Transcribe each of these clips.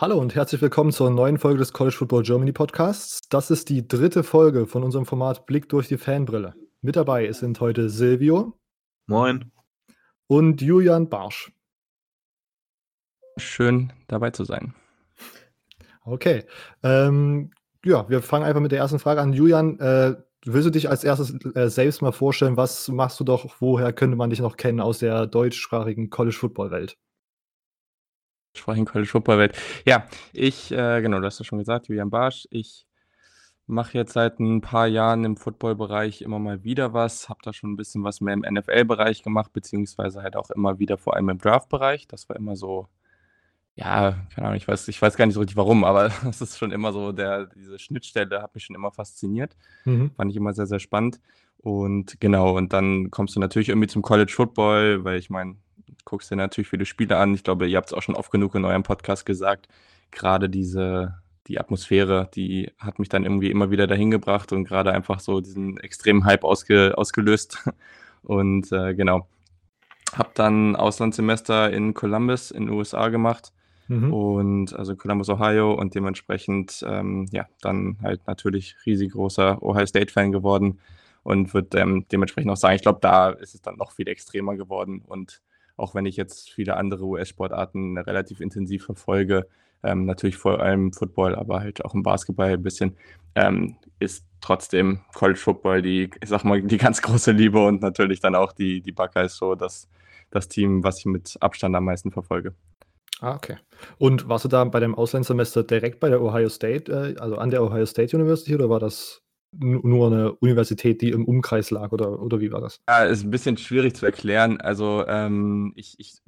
Hallo und herzlich willkommen zur neuen Folge des College Football Germany Podcasts. Das ist die dritte Folge von unserem Format Blick durch die Fanbrille. Mit dabei sind heute Silvio. Moin. Und Julian Barsch. Schön dabei zu sein. Okay. Ähm, ja, wir fangen einfach mit der ersten Frage an. Julian, äh, willst du dich als erstes äh, selbst mal vorstellen? Was machst du doch? Woher könnte man dich noch kennen aus der deutschsprachigen College Football Welt? Sprachen College Football Welt. Ja, ich, äh, genau, du hast ja schon gesagt, Julian Barsch. Ich mache jetzt seit ein paar Jahren im Football-Bereich immer mal wieder was, habe da schon ein bisschen was mehr im NFL-Bereich gemacht, beziehungsweise halt auch immer wieder vor allem im Draft-Bereich. Das war immer so, ja, keine Ahnung, ich weiß, ich weiß gar nicht so richtig warum, aber das ist schon immer so, der, diese Schnittstelle hat mich schon immer fasziniert. Mhm. Fand ich immer sehr, sehr spannend. Und genau, und dann kommst du natürlich irgendwie zum College Football, weil ich meine, guckst dir natürlich viele Spiele an. Ich glaube, ihr habt es auch schon oft genug in eurem Podcast gesagt. Gerade diese, die Atmosphäre, die hat mich dann irgendwie immer wieder dahin gebracht und gerade einfach so diesen extremen Hype ausge, ausgelöst. Und äh, genau, habe dann Auslandssemester in Columbus in den USA gemacht. Mhm. Und also Columbus, Ohio und dementsprechend, ähm, ja, dann halt natürlich riesig großer Ohio State-Fan geworden und würde ähm, dementsprechend auch sagen, ich glaube, da ist es dann noch viel extremer geworden und auch wenn ich jetzt viele andere US-Sportarten relativ intensiv verfolge, ähm, natürlich vor allem Football, aber halt auch im Basketball ein bisschen, ähm, ist trotzdem College Football die, ich sag mal, die ganz große Liebe und natürlich dann auch die, die Buckeyes so das, das Team, was ich mit Abstand am meisten verfolge. Ah, okay. Und warst du da bei dem Auslandssemester direkt bei der Ohio State, äh, also an der Ohio State University oder war das nur eine Universität, die im Umkreis lag oder, oder wie war das? Ja, ist ein bisschen schwierig zu erklären. Also ähm, ich, ich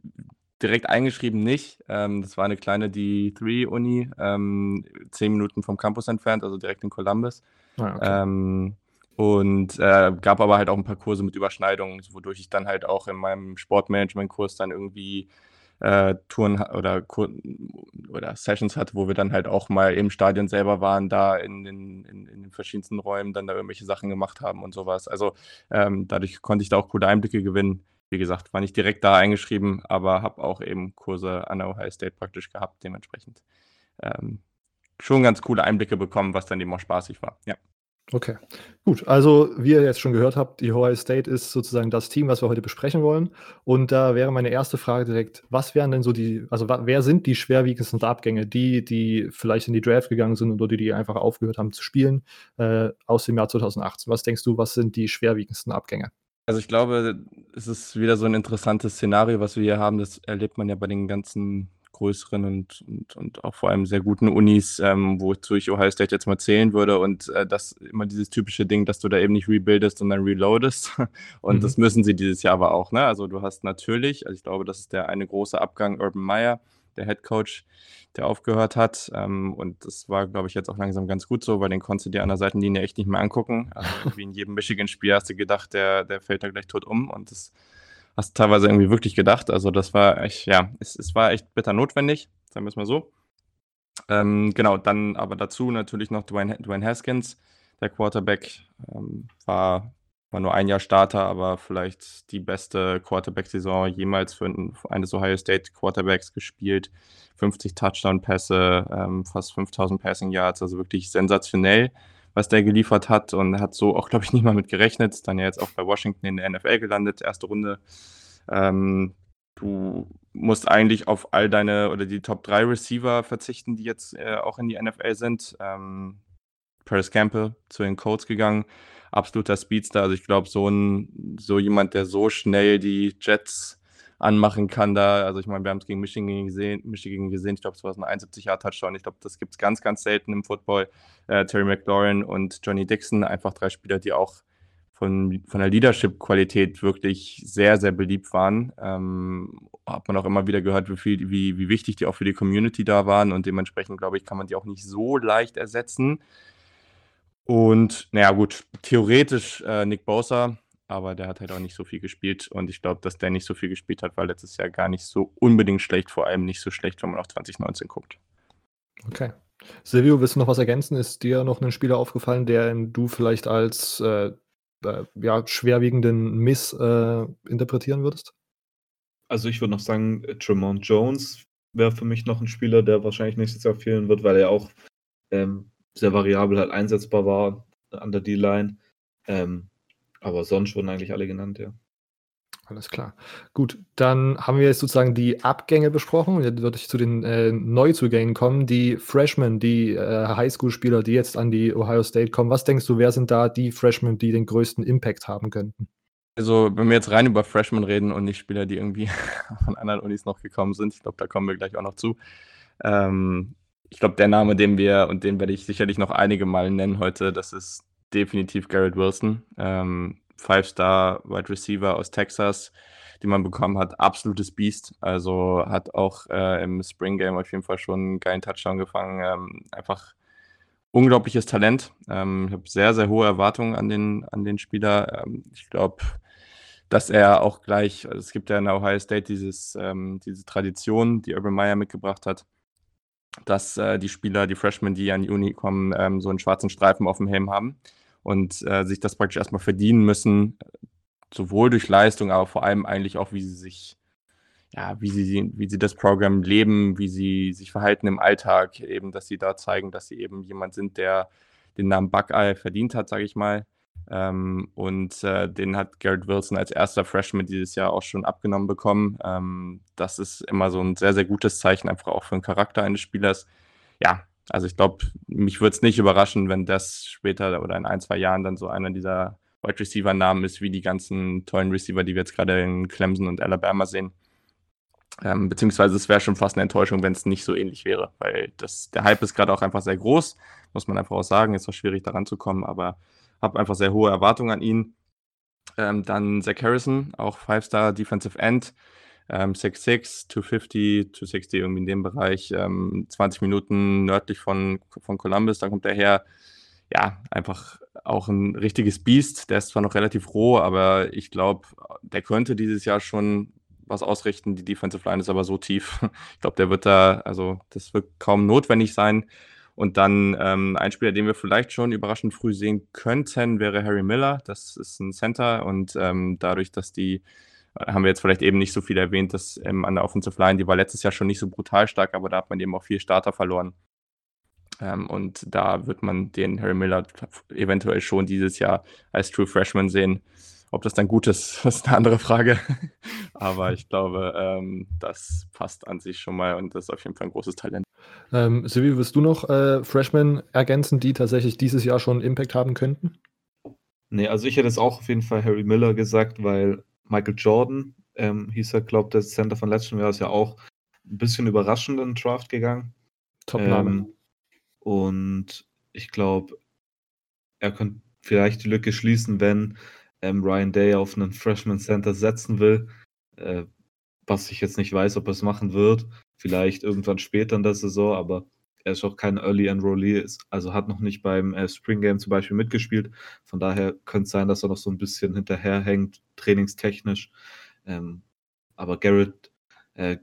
direkt eingeschrieben nicht. Ähm, das war eine kleine D3-Uni, ähm, zehn Minuten vom Campus entfernt, also direkt in Columbus. Ah, okay. ähm, und äh, gab aber halt auch ein paar Kurse mit Überschneidungen, wodurch ich dann halt auch in meinem Sportmanagement-Kurs dann irgendwie äh, Touren oder, oder Sessions hatte, wo wir dann halt auch mal im Stadion selber waren, da in den, in, in den verschiedensten Räumen dann da irgendwelche Sachen gemacht haben und sowas. Also ähm, dadurch konnte ich da auch coole Einblicke gewinnen. Wie gesagt, war nicht direkt da eingeschrieben, aber habe auch eben Kurse an der Ohio State praktisch gehabt, dementsprechend ähm, schon ganz coole Einblicke bekommen, was dann eben auch spaßig war. Ja. Okay, gut. Also, wie ihr jetzt schon gehört habt, die Ohio State ist sozusagen das Team, was wir heute besprechen wollen. Und da wäre meine erste Frage direkt: Was wären denn so die, also wer sind die schwerwiegendsten Abgänge, die, die vielleicht in die Draft gegangen sind oder die, die einfach aufgehört haben zu spielen äh, aus dem Jahr 2018? Was denkst du, was sind die schwerwiegendsten Abgänge? Also ich glaube, es ist wieder so ein interessantes Szenario, was wir hier haben. Das erlebt man ja bei den ganzen größeren und, und, und auch vor allem sehr guten Unis, ähm, wozu ich Ohio State jetzt mal zählen würde. Und äh, das immer dieses typische Ding, dass du da eben nicht rebuildest und dann reloadest. Und mhm. das müssen sie dieses Jahr aber auch. Ne? Also du hast natürlich, also ich glaube, das ist der eine große Abgang, Urban Meyer, der Head Coach, der aufgehört hat. Ähm, und das war, glaube ich, jetzt auch langsam ganz gut so, weil den konntest du dir an der Seitenlinie echt nicht mehr angucken. Also wie in jedem Michigan-Spiel hast du gedacht, der, der fällt da gleich tot um. Und das hast teilweise irgendwie wirklich gedacht. Also das war echt, ja, es, es war echt bitter notwendig, sagen wir es mal so. Ähm, genau, dann aber dazu natürlich noch Dwayne, Dwayne Haskins, der Quarterback, ähm, war, war nur ein Jahr Starter, aber vielleicht die beste Quarterback-Saison jemals für, für eines Ohio State Quarterbacks gespielt. 50 Touchdown-Pässe, ähm, fast 5000 Passing Yards, also wirklich sensationell was der geliefert hat und hat so auch, glaube ich, nicht mal mit gerechnet. Dann ja jetzt auch bei Washington in der NFL gelandet, erste Runde. Ähm, du musst eigentlich auf all deine oder die Top 3 Receiver verzichten, die jetzt äh, auch in die NFL sind. Ähm, Paris Campbell zu den Colts gegangen, absoluter Speedster. Also ich glaube, so ein so jemand, der so schnell die Jets anmachen kann da. Also ich meine, wir haben es gegen Michigan gesehen, Michigan gesehen. Ich glaube, es war so ein 71 Jahr touchdown Ich glaube, das gibt es ganz, ganz selten im Football. Äh, Terry McLaurin und Johnny Dixon, einfach drei Spieler, die auch von, von der Leadership-Qualität wirklich sehr, sehr beliebt waren. Ähm, hat man auch immer wieder gehört, wie, viel, wie, wie wichtig die auch für die Community da waren und dementsprechend, glaube ich, kann man die auch nicht so leicht ersetzen. Und naja, gut, theoretisch äh, Nick Bosa, aber der hat halt auch nicht so viel gespielt und ich glaube, dass der nicht so viel gespielt hat, weil letztes Jahr gar nicht so unbedingt schlecht, vor allem nicht so schlecht, wenn man auf 2019 guckt. Okay. Silvio, willst du noch was ergänzen? Ist dir noch ein Spieler aufgefallen, den du vielleicht als äh, äh, ja, schwerwiegenden Miss äh, interpretieren würdest? Also ich würde noch sagen, äh, Tremont Jones wäre für mich noch ein Spieler, der wahrscheinlich nächstes Jahr fehlen wird, weil er auch ähm, sehr variabel halt einsetzbar war an der D-Line. Ähm, aber sonst wurden eigentlich alle genannt, ja. Alles klar. Gut, dann haben wir jetzt sozusagen die Abgänge besprochen. Jetzt würde ich zu den äh, Neuzugängen kommen. Die Freshmen, die äh, Highschool-Spieler, die jetzt an die Ohio State kommen. Was denkst du, wer sind da die Freshmen, die den größten Impact haben könnten? Also, wenn wir jetzt rein über Freshmen reden und nicht Spieler, die irgendwie von anderen Unis noch gekommen sind, ich glaube, da kommen wir gleich auch noch zu. Ähm, ich glaube, der Name, den wir, und den werde ich sicherlich noch einige Mal nennen heute, das ist definitiv Garrett Wilson. Ähm, Five-Star Wide Receiver aus Texas, die man bekommen hat. Absolutes Beast. Also hat auch äh, im Spring Game auf jeden Fall schon einen geilen Touchdown gefangen. Ähm, einfach unglaubliches Talent. Ähm, ich habe sehr, sehr hohe Erwartungen an den, an den Spieler. Ähm, ich glaube, dass er auch gleich, also es gibt ja in Ohio State dieses, ähm, diese Tradition, die Urban Meyer mitgebracht hat, dass äh, die Spieler, die Freshmen, die an die Uni kommen, ähm, so einen schwarzen Streifen auf dem Helm haben und äh, sich das praktisch erstmal verdienen müssen, sowohl durch Leistung, aber vor allem eigentlich auch, wie sie sich, ja, wie sie, wie sie das Programm leben, wie sie sich verhalten im Alltag, eben, dass sie da zeigen, dass sie eben jemand sind, der den Namen Buckeye verdient hat, sage ich mal. Ähm, und äh, den hat Garrett Wilson als erster Freshman dieses Jahr auch schon abgenommen bekommen. Ähm, das ist immer so ein sehr, sehr gutes Zeichen, einfach auch für den Charakter eines Spielers. Ja, also ich glaube, mich würde es nicht überraschen, wenn das später oder in ein, zwei Jahren dann so einer dieser Wide Receiver-Namen ist, wie die ganzen tollen Receiver, die wir jetzt gerade in Clemson und Alabama sehen. Ähm, beziehungsweise es wäre schon fast eine Enttäuschung, wenn es nicht so ähnlich wäre, weil das, der Hype ist gerade auch einfach sehr groß, muss man einfach auch sagen. Ist auch schwierig daran zu kommen, aber habe einfach sehr hohe Erwartungen an ihn. Ähm, dann Zach Harrison, auch Five-Star Defensive End ähm, 6'6, 250, 260 irgendwie in dem Bereich, ähm, 20 Minuten nördlich von, von Columbus, da kommt er her. Ja, einfach auch ein richtiges Biest. Der ist zwar noch relativ roh, aber ich glaube, der könnte dieses Jahr schon was ausrichten. Die Defensive Line ist aber so tief. Ich glaube, der wird da, also das wird kaum notwendig sein. Und dann ähm, ein Spieler, den wir vielleicht schon überraschend früh sehen könnten, wäre Harry Miller. Das ist ein Center und ähm, dadurch, dass die haben wir jetzt vielleicht eben nicht so viel erwähnt, dass ähm, an der Offensive Line, die war letztes Jahr schon nicht so brutal stark, aber da hat man eben auch viel Starter verloren. Ähm, und da wird man den Harry Miller eventuell schon dieses Jahr als True Freshman sehen. Ob das dann gut ist, ist eine andere Frage. aber ich glaube, ähm, das passt an sich schon mal und das ist auf jeden Fall ein großes Talent. Ähm, Silvi, wirst du noch äh, Freshmen ergänzen, die tatsächlich dieses Jahr schon Impact haben könnten? Nee, also ich hätte es auch auf jeden Fall Harry Miller gesagt, weil Michael Jordan, ähm, hieß er, glaube der Center von letztem Jahr, ist ja auch ein bisschen überraschend in den Draft gegangen. Top-Name. Ähm, und ich glaube, er könnte vielleicht die Lücke schließen, wenn ähm, Ryan Day auf einen Freshman Center setzen will. Äh, was ich jetzt nicht weiß, ob er es machen wird. Vielleicht irgendwann später in der Saison, aber er ist auch kein Early Enrollee, also hat noch nicht beim äh, Spring Game zum Beispiel mitgespielt. Von daher könnte es sein, dass er noch so ein bisschen hinterherhängt, trainingstechnisch. Ähm, aber Garrett, äh,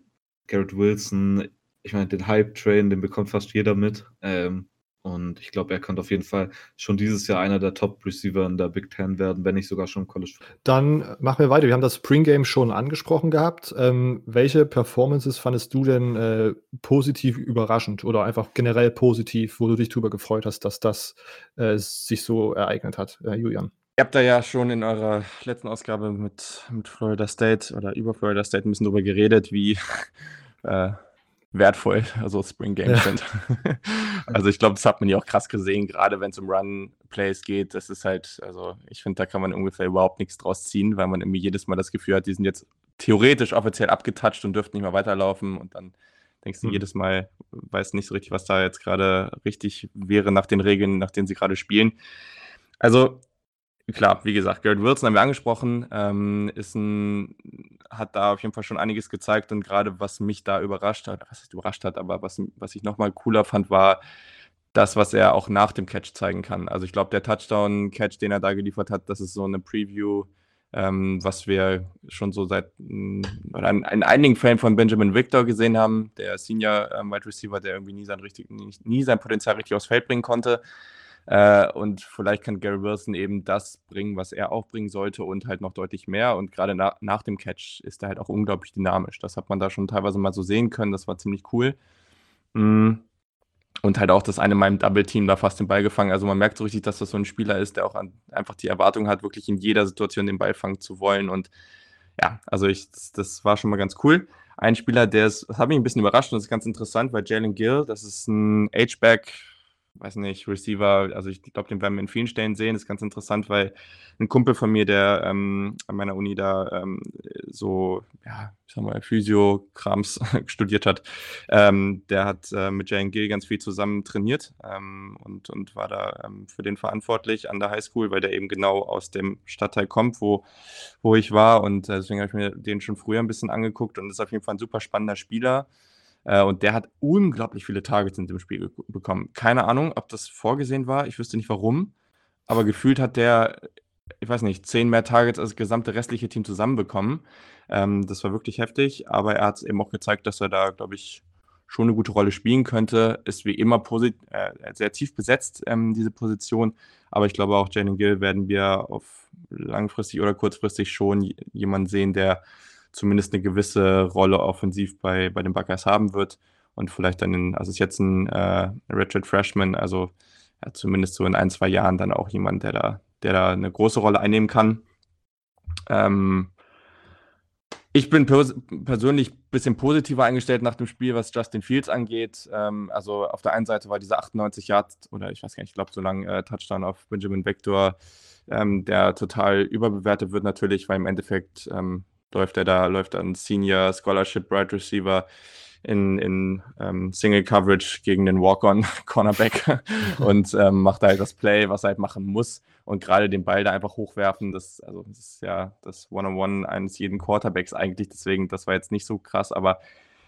Garrett Wilson, ich meine, den Hype-Train, den bekommt fast jeder mit. Ähm, und ich glaube, er könnte auf jeden Fall schon dieses Jahr einer der Top-Receiver in der Big Ten werden, wenn nicht sogar schon College. Dann machen wir weiter. Wir haben das Spring Game schon angesprochen gehabt. Ähm, welche Performances fandest du denn äh, positiv überraschend oder einfach generell positiv, wo du dich darüber gefreut hast, dass das äh, sich so ereignet hat, äh, Julian? Ihr habt da ja schon in eurer letzten Ausgabe mit, mit Florida State oder über Florida State ein bisschen drüber geredet, wie äh, wertvoll, also Spring Games ja. sind. also ich glaube, das hat man ja auch krass gesehen, gerade wenn es um Run-Plays geht. Das ist halt, also ich finde, da kann man ungefähr überhaupt nichts draus ziehen, weil man irgendwie jedes Mal das Gefühl hat, die sind jetzt theoretisch offiziell abgetatscht und dürften nicht mehr weiterlaufen und dann denkst du mhm. jedes Mal, weiß nicht so richtig, was da jetzt gerade richtig wäre nach den Regeln, nach denen sie gerade spielen. Also klar, wie gesagt, Garrett Wilson haben wir angesprochen, ähm, ist ein, hat da auf jeden Fall schon einiges gezeigt und gerade was mich da überrascht hat, was überrascht hat, aber was, was ich nochmal cooler fand, war das, was er auch nach dem Catch zeigen kann. Also ich glaube, der Touchdown-Catch, den er da geliefert hat, das ist so eine Preview, ähm, was wir schon so seit oder in, in, einigen Fällen von Benjamin Victor gesehen haben, der Senior ähm, Wide Receiver, der irgendwie nie sein, richtig, nie, nie sein Potenzial richtig aufs Feld bringen konnte. Äh, und vielleicht kann Gary Wilson eben das bringen, was er auch bringen sollte und halt noch deutlich mehr. Und gerade na nach dem Catch ist er halt auch unglaublich dynamisch. Das hat man da schon teilweise mal so sehen können. Das war ziemlich cool. Mm. Und halt auch, dass eine in meinem Double-Team da fast den Ball gefangen. Also man merkt so richtig, dass das so ein Spieler ist, der auch an, einfach die Erwartung hat, wirklich in jeder Situation den Ball fangen zu wollen. Und ja, also ich, das, das war schon mal ganz cool. Ein Spieler, der ist, das hat mich ein bisschen überrascht und das ist ganz interessant, weil Jalen Gill, das ist ein H-Back, weiß nicht, Receiver, also ich glaube, den werden wir in vielen Stellen sehen. Das ist ganz interessant, weil ein Kumpel von mir, der ähm, an meiner Uni da ähm, so, ja, ich sag mal, Physio-Krams studiert hat, ähm, der hat äh, mit Jane Gill ganz viel zusammen trainiert ähm, und, und war da ähm, für den verantwortlich an der Highschool, weil der eben genau aus dem Stadtteil kommt, wo, wo ich war und äh, deswegen habe ich mir den schon früher ein bisschen angeguckt und ist auf jeden Fall ein super spannender Spieler. Äh, und der hat unglaublich viele Targets in dem Spiel bekommen. Keine Ahnung, ob das vorgesehen war. Ich wüsste nicht warum. Aber gefühlt hat der, ich weiß nicht, zehn mehr Targets als das gesamte restliche Team zusammenbekommen. Ähm, das war wirklich heftig. Aber er hat eben auch gezeigt, dass er da, glaube ich, schon eine gute Rolle spielen könnte. Ist wie immer äh, sehr tief besetzt, ähm, diese Position. Aber ich glaube auch Jalen Gill werden wir auf langfristig oder kurzfristig schon jemanden sehen, der zumindest eine gewisse Rolle offensiv bei, bei den Buckeyes haben wird und vielleicht dann, in, also ist jetzt ein äh, Richard Freshman, also ja, zumindest so in ein, zwei Jahren dann auch jemand, der da, der da eine große Rolle einnehmen kann. Ähm, ich bin pers persönlich ein bisschen positiver eingestellt nach dem Spiel, was Justin Fields angeht. Ähm, also auf der einen Seite war dieser 98 Yard oder ich weiß gar nicht, ich glaube so lange äh, Touchdown auf Benjamin Vector, ähm, der total überbewertet wird natürlich, weil im Endeffekt ähm, läuft er da, läuft ein Senior Scholarship Wide Receiver in, in ähm, Single Coverage gegen den Walk-On Cornerback und ähm, macht halt das Play, was er halt machen muss und gerade den Ball da einfach hochwerfen, das, also das ist ja das One-on-One -on -One eines jeden Quarterbacks eigentlich, deswegen, das war jetzt nicht so krass, aber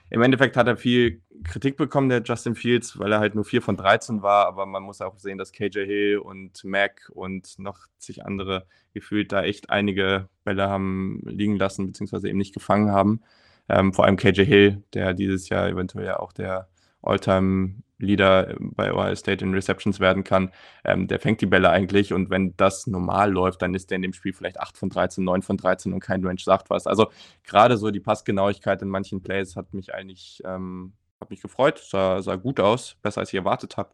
im Endeffekt hat er viel Kritik bekommen, der Justin Fields, weil er halt nur 4 von 13 war, aber man muss auch sehen, dass KJ Hill und Mac und noch zig andere gefühlt da echt einige Bälle haben liegen lassen, beziehungsweise eben nicht gefangen haben. Ähm, vor allem KJ Hill, der dieses Jahr eventuell ja auch der Alltime Leader bei Ohio State in Receptions werden kann, ähm, der fängt die Bälle eigentlich und wenn das normal läuft, dann ist der in dem Spiel vielleicht 8 von 13, 9 von 13 und kein Range sagt was. Also gerade so die Passgenauigkeit in manchen Plays hat mich eigentlich, ähm, hat mich gefreut, sah, sah gut aus, besser als ich erwartet habe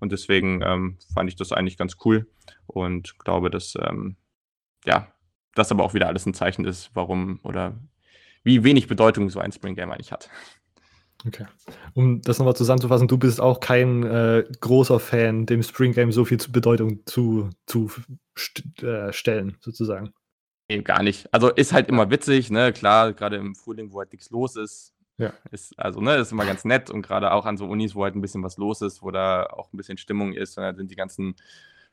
und deswegen ähm, fand ich das eigentlich ganz cool und glaube, dass, ähm, ja, das aber auch wieder alles ein Zeichen ist, warum oder wie wenig Bedeutung so ein Spring Game eigentlich hat. Okay. Um das nochmal zusammenzufassen, du bist auch kein äh, großer Fan, dem Spring Game so viel Bedeutung zu, zu st äh, stellen, sozusagen. Nee, gar nicht. Also ist halt immer witzig, ne? Klar, gerade im Frühling, wo halt nichts los ist. Ja. Ist, also, ne, ist immer ganz nett und gerade auch an so Unis, wo halt ein bisschen was los ist, wo da auch ein bisschen Stimmung ist, und dann sind die ganzen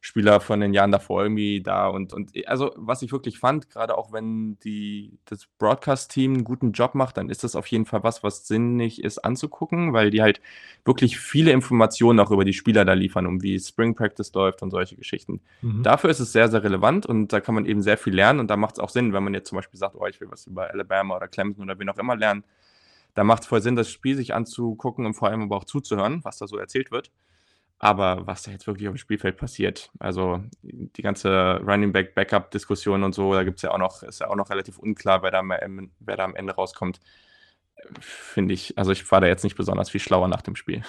Spieler von den Jahren davor irgendwie da und, und also was ich wirklich fand, gerade auch wenn die, das Broadcast-Team einen guten Job macht, dann ist das auf jeden Fall was, was sinnig ist anzugucken, weil die halt wirklich viele Informationen auch über die Spieler da liefern, um wie Spring Practice läuft und solche Geschichten. Mhm. Dafür ist es sehr, sehr relevant und da kann man eben sehr viel lernen und da macht es auch Sinn, wenn man jetzt zum Beispiel sagt, oh, ich will was über Alabama oder Clemson oder wen auch immer lernen, da macht es voll Sinn, das Spiel sich anzugucken und vor allem aber auch zuzuhören, was da so erzählt wird. Aber was da jetzt wirklich auf dem Spielfeld passiert, also die ganze Running Back Backup Diskussion und so, da gibt es ja auch noch, ist ja auch noch relativ unklar, wer da, wer da am Ende rauskommt. Finde ich, also ich war da jetzt nicht besonders viel schlauer nach dem Spiel.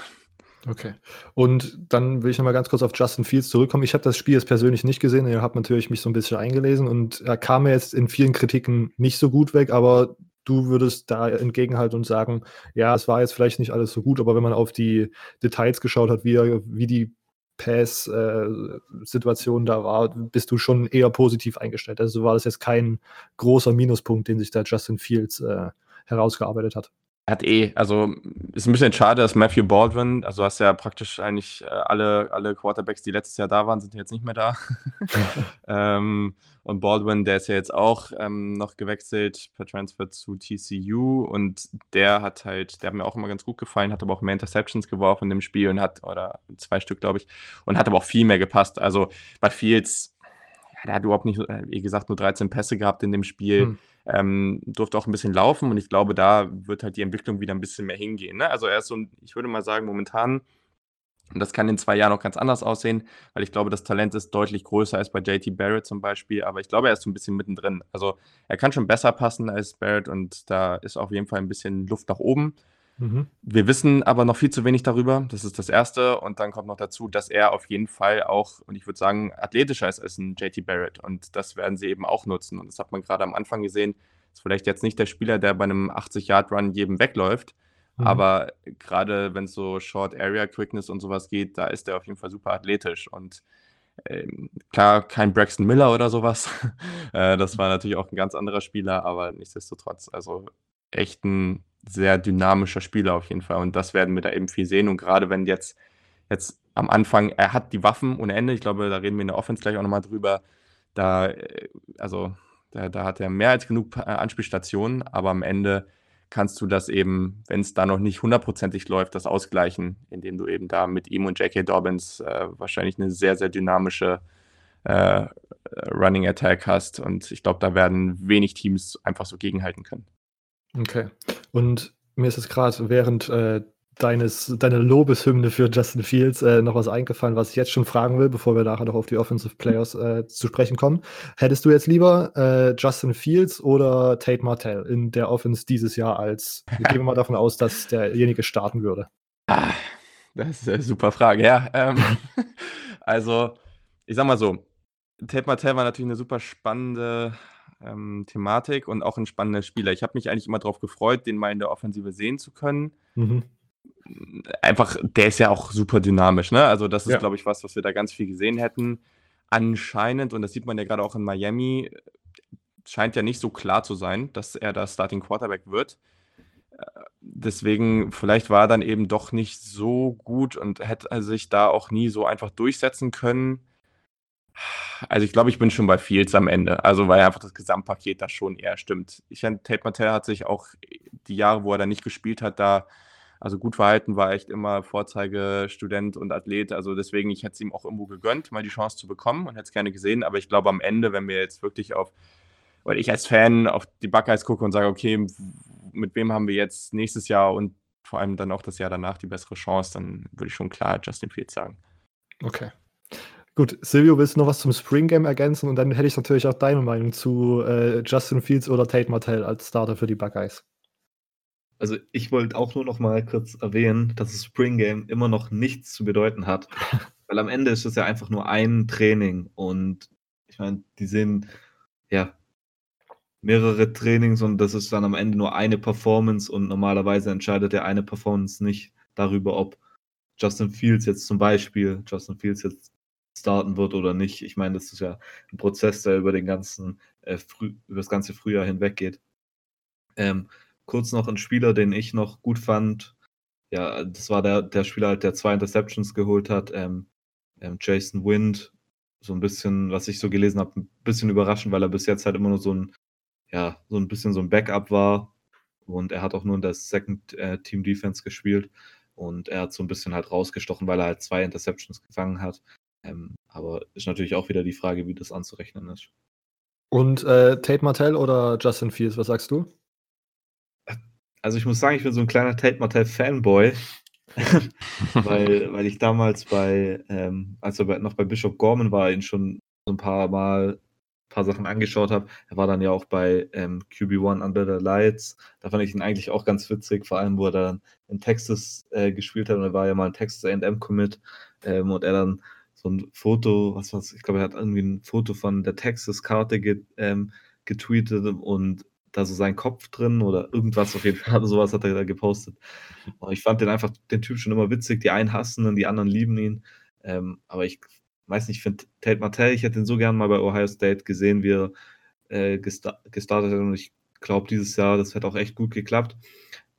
Okay. Und dann will ich nochmal ganz kurz auf Justin Fields zurückkommen. Ich habe das Spiel jetzt persönlich nicht gesehen. Ihr habt natürlich mich so ein bisschen eingelesen und er kam mir jetzt in vielen Kritiken nicht so gut weg, aber du würdest da entgegenhalten und sagen, ja, es war jetzt vielleicht nicht alles so gut, aber wenn man auf die Details geschaut hat, wie, wie die Pass-Situation äh, da war, bist du schon eher positiv eingestellt. Also war das jetzt kein großer Minuspunkt, den sich da Justin Fields äh, herausgearbeitet hat. Hat eh, also ist ein bisschen schade, dass Matthew Baldwin, also hast ja praktisch eigentlich äh, alle, alle Quarterbacks, die letztes Jahr da waren, sind jetzt nicht mehr da. ähm, und Baldwin, der ist ja jetzt auch ähm, noch gewechselt per Transfer zu TCU und der hat halt, der hat mir auch immer ganz gut gefallen, hat aber auch mehr Interceptions geworfen in dem Spiel und hat, oder zwei Stück, glaube ich, und hat aber auch viel mehr gepasst. Also bei Fields, ja, der hat überhaupt nicht, äh, wie gesagt, nur 13 Pässe gehabt in dem Spiel. Hm ähm, durfte auch ein bisschen laufen und ich glaube, da wird halt die Entwicklung wieder ein bisschen mehr hingehen. Ne? Also er ist so, ich würde mal sagen, momentan Und das kann in zwei Jahren auch ganz anders aussehen, weil ich glaube, das Talent ist deutlich größer als bei JT Barrett zum Beispiel. Aber ich glaube, er ist so ein bisschen mittendrin. Also er kann schon besser passen als Barrett und da ist auf jeden Fall ein bisschen Luft nach oben. Mhm. Wir wissen aber noch viel zu wenig darüber. Das ist das Erste. Und dann kommt noch dazu, dass er auf jeden Fall auch, und ich würde sagen, athletischer ist als ein JT Barrett. Und das werden sie eben auch nutzen. Und das hat man gerade am Anfang gesehen. Ist vielleicht jetzt nicht der Spieler, der bei einem 80-Yard-Run jedem wegläuft. Mhm. Aber gerade wenn es so Short Area Quickness und sowas geht, da ist er auf jeden Fall super athletisch. Und ähm, klar, kein Braxton Miller oder sowas. äh, das war natürlich auch ein ganz anderer Spieler, aber nichtsdestotrotz, also echt ein sehr dynamischer Spieler auf jeden Fall. Und das werden wir da eben viel sehen. Und gerade wenn jetzt, jetzt am Anfang, er hat die Waffen ohne Ende, ich glaube, da reden wir in der Offense gleich auch nochmal drüber. Da, äh, also, da, da hat er mehr als genug äh, Anspielstationen, aber am Ende kannst du das eben, wenn es da noch nicht hundertprozentig läuft, das ausgleichen, indem du eben da mit ihm und J.K. Dobbins äh, wahrscheinlich eine sehr, sehr dynamische äh, Running Attack hast. Und ich glaube, da werden wenig Teams einfach so gegenhalten können. Okay. Und mir ist es gerade während äh, deines, deiner Lobeshymne für Justin Fields äh, noch was eingefallen, was ich jetzt schon fragen will, bevor wir nachher noch auf die Offensive Players äh, zu sprechen kommen. Hättest du jetzt lieber äh, Justin Fields oder Tate Martell in der Offense dieses Jahr als, wir gehen mal davon aus, dass derjenige starten würde? Ah, das ist eine super Frage, ja. Ähm, also, ich sag mal so, Tate Martell war natürlich eine super spannende ähm, Thematik und auch ein spannender Spieler. Ich habe mich eigentlich immer darauf gefreut, den mal in der Offensive sehen zu können. Mhm. Einfach, der ist ja auch super dynamisch, ne? Also, das ist, ja. glaube ich, was, was wir da ganz viel gesehen hätten. Anscheinend, und das sieht man ja gerade auch in Miami, scheint ja nicht so klar zu sein, dass er da Starting Quarterback wird. Deswegen, vielleicht war er dann eben doch nicht so gut und hätte sich da auch nie so einfach durchsetzen können. Also ich glaube, ich bin schon bei Fields am Ende. Also weil einfach das Gesamtpaket da schon eher stimmt. Ich finde, Tate Martell hat sich auch die Jahre, wo er da nicht gespielt hat, da also gut verhalten, war echt immer Vorzeigestudent und Athlet. Also deswegen, ich hätte es ihm auch irgendwo gegönnt, mal die Chance zu bekommen und hätte es gerne gesehen. Aber ich glaube, am Ende, wenn wir jetzt wirklich auf, weil ich als Fan auf die Buckeyes gucke und sage, okay, mit wem haben wir jetzt nächstes Jahr und vor allem dann auch das Jahr danach die bessere Chance, dann würde ich schon klar Justin Fields sagen. Okay. Gut, Silvio, willst du noch was zum Spring Game ergänzen? Und dann hätte ich natürlich auch deine Meinung zu äh, Justin Fields oder Tate Martell als Starter für die Buckeyes. Also ich wollte auch nur noch mal kurz erwähnen, dass das Spring Game immer noch nichts zu bedeuten hat. Weil am Ende ist es ja einfach nur ein Training. Und ich meine, die sehen ja mehrere Trainings und das ist dann am Ende nur eine Performance und normalerweise entscheidet der eine Performance nicht darüber, ob Justin Fields jetzt zum Beispiel, Justin Fields jetzt starten wird oder nicht. Ich meine, das ist ja ein Prozess, der über den ganzen, äh, über das ganze Frühjahr hinweg geht. Ähm, kurz noch ein Spieler, den ich noch gut fand. Ja, das war der, der Spieler, der zwei Interceptions geholt hat. Ähm, ähm, Jason Wind, so ein bisschen, was ich so gelesen habe, ein bisschen überraschend, weil er bis jetzt halt immer nur so ein, ja, so ein bisschen so ein Backup war. Und er hat auch nur in der Second äh, Team Defense gespielt. Und er hat so ein bisschen halt rausgestochen, weil er halt zwei Interceptions gefangen hat. Ähm, aber ist natürlich auch wieder die Frage, wie das anzurechnen ist. Und äh, Tate Martell oder Justin Fields, was sagst du? Also ich muss sagen, ich bin so ein kleiner Tate Martell Fanboy, weil, weil ich damals bei, ähm, als er noch bei Bishop Gorman war, ihn schon so ein paar Mal ein paar Sachen angeschaut habe. Er war dann ja auch bei ähm, QB1 Under the Lights. Da fand ich ihn eigentlich auch ganz witzig, vor allem, wo er dann in Texas äh, gespielt hat und er war ja mal ein Texas AM Commit ähm, und er dann so ein Foto, was was, ich glaube, er hat irgendwie ein Foto von der Texas-Karte get, ähm, getweetet und da so sein Kopf drin oder irgendwas auf jeden Fall, sowas hat er da gepostet. Und ich fand den einfach, den Typ schon immer witzig. Die einen hassen und die anderen lieben ihn. Ähm, aber ich weiß nicht, ich finde Tate Martell, ich hätte ihn so gern mal bei Ohio State gesehen, wie er äh, gesta gestartet hat. Und ich glaube, dieses Jahr, das hat auch echt gut geklappt.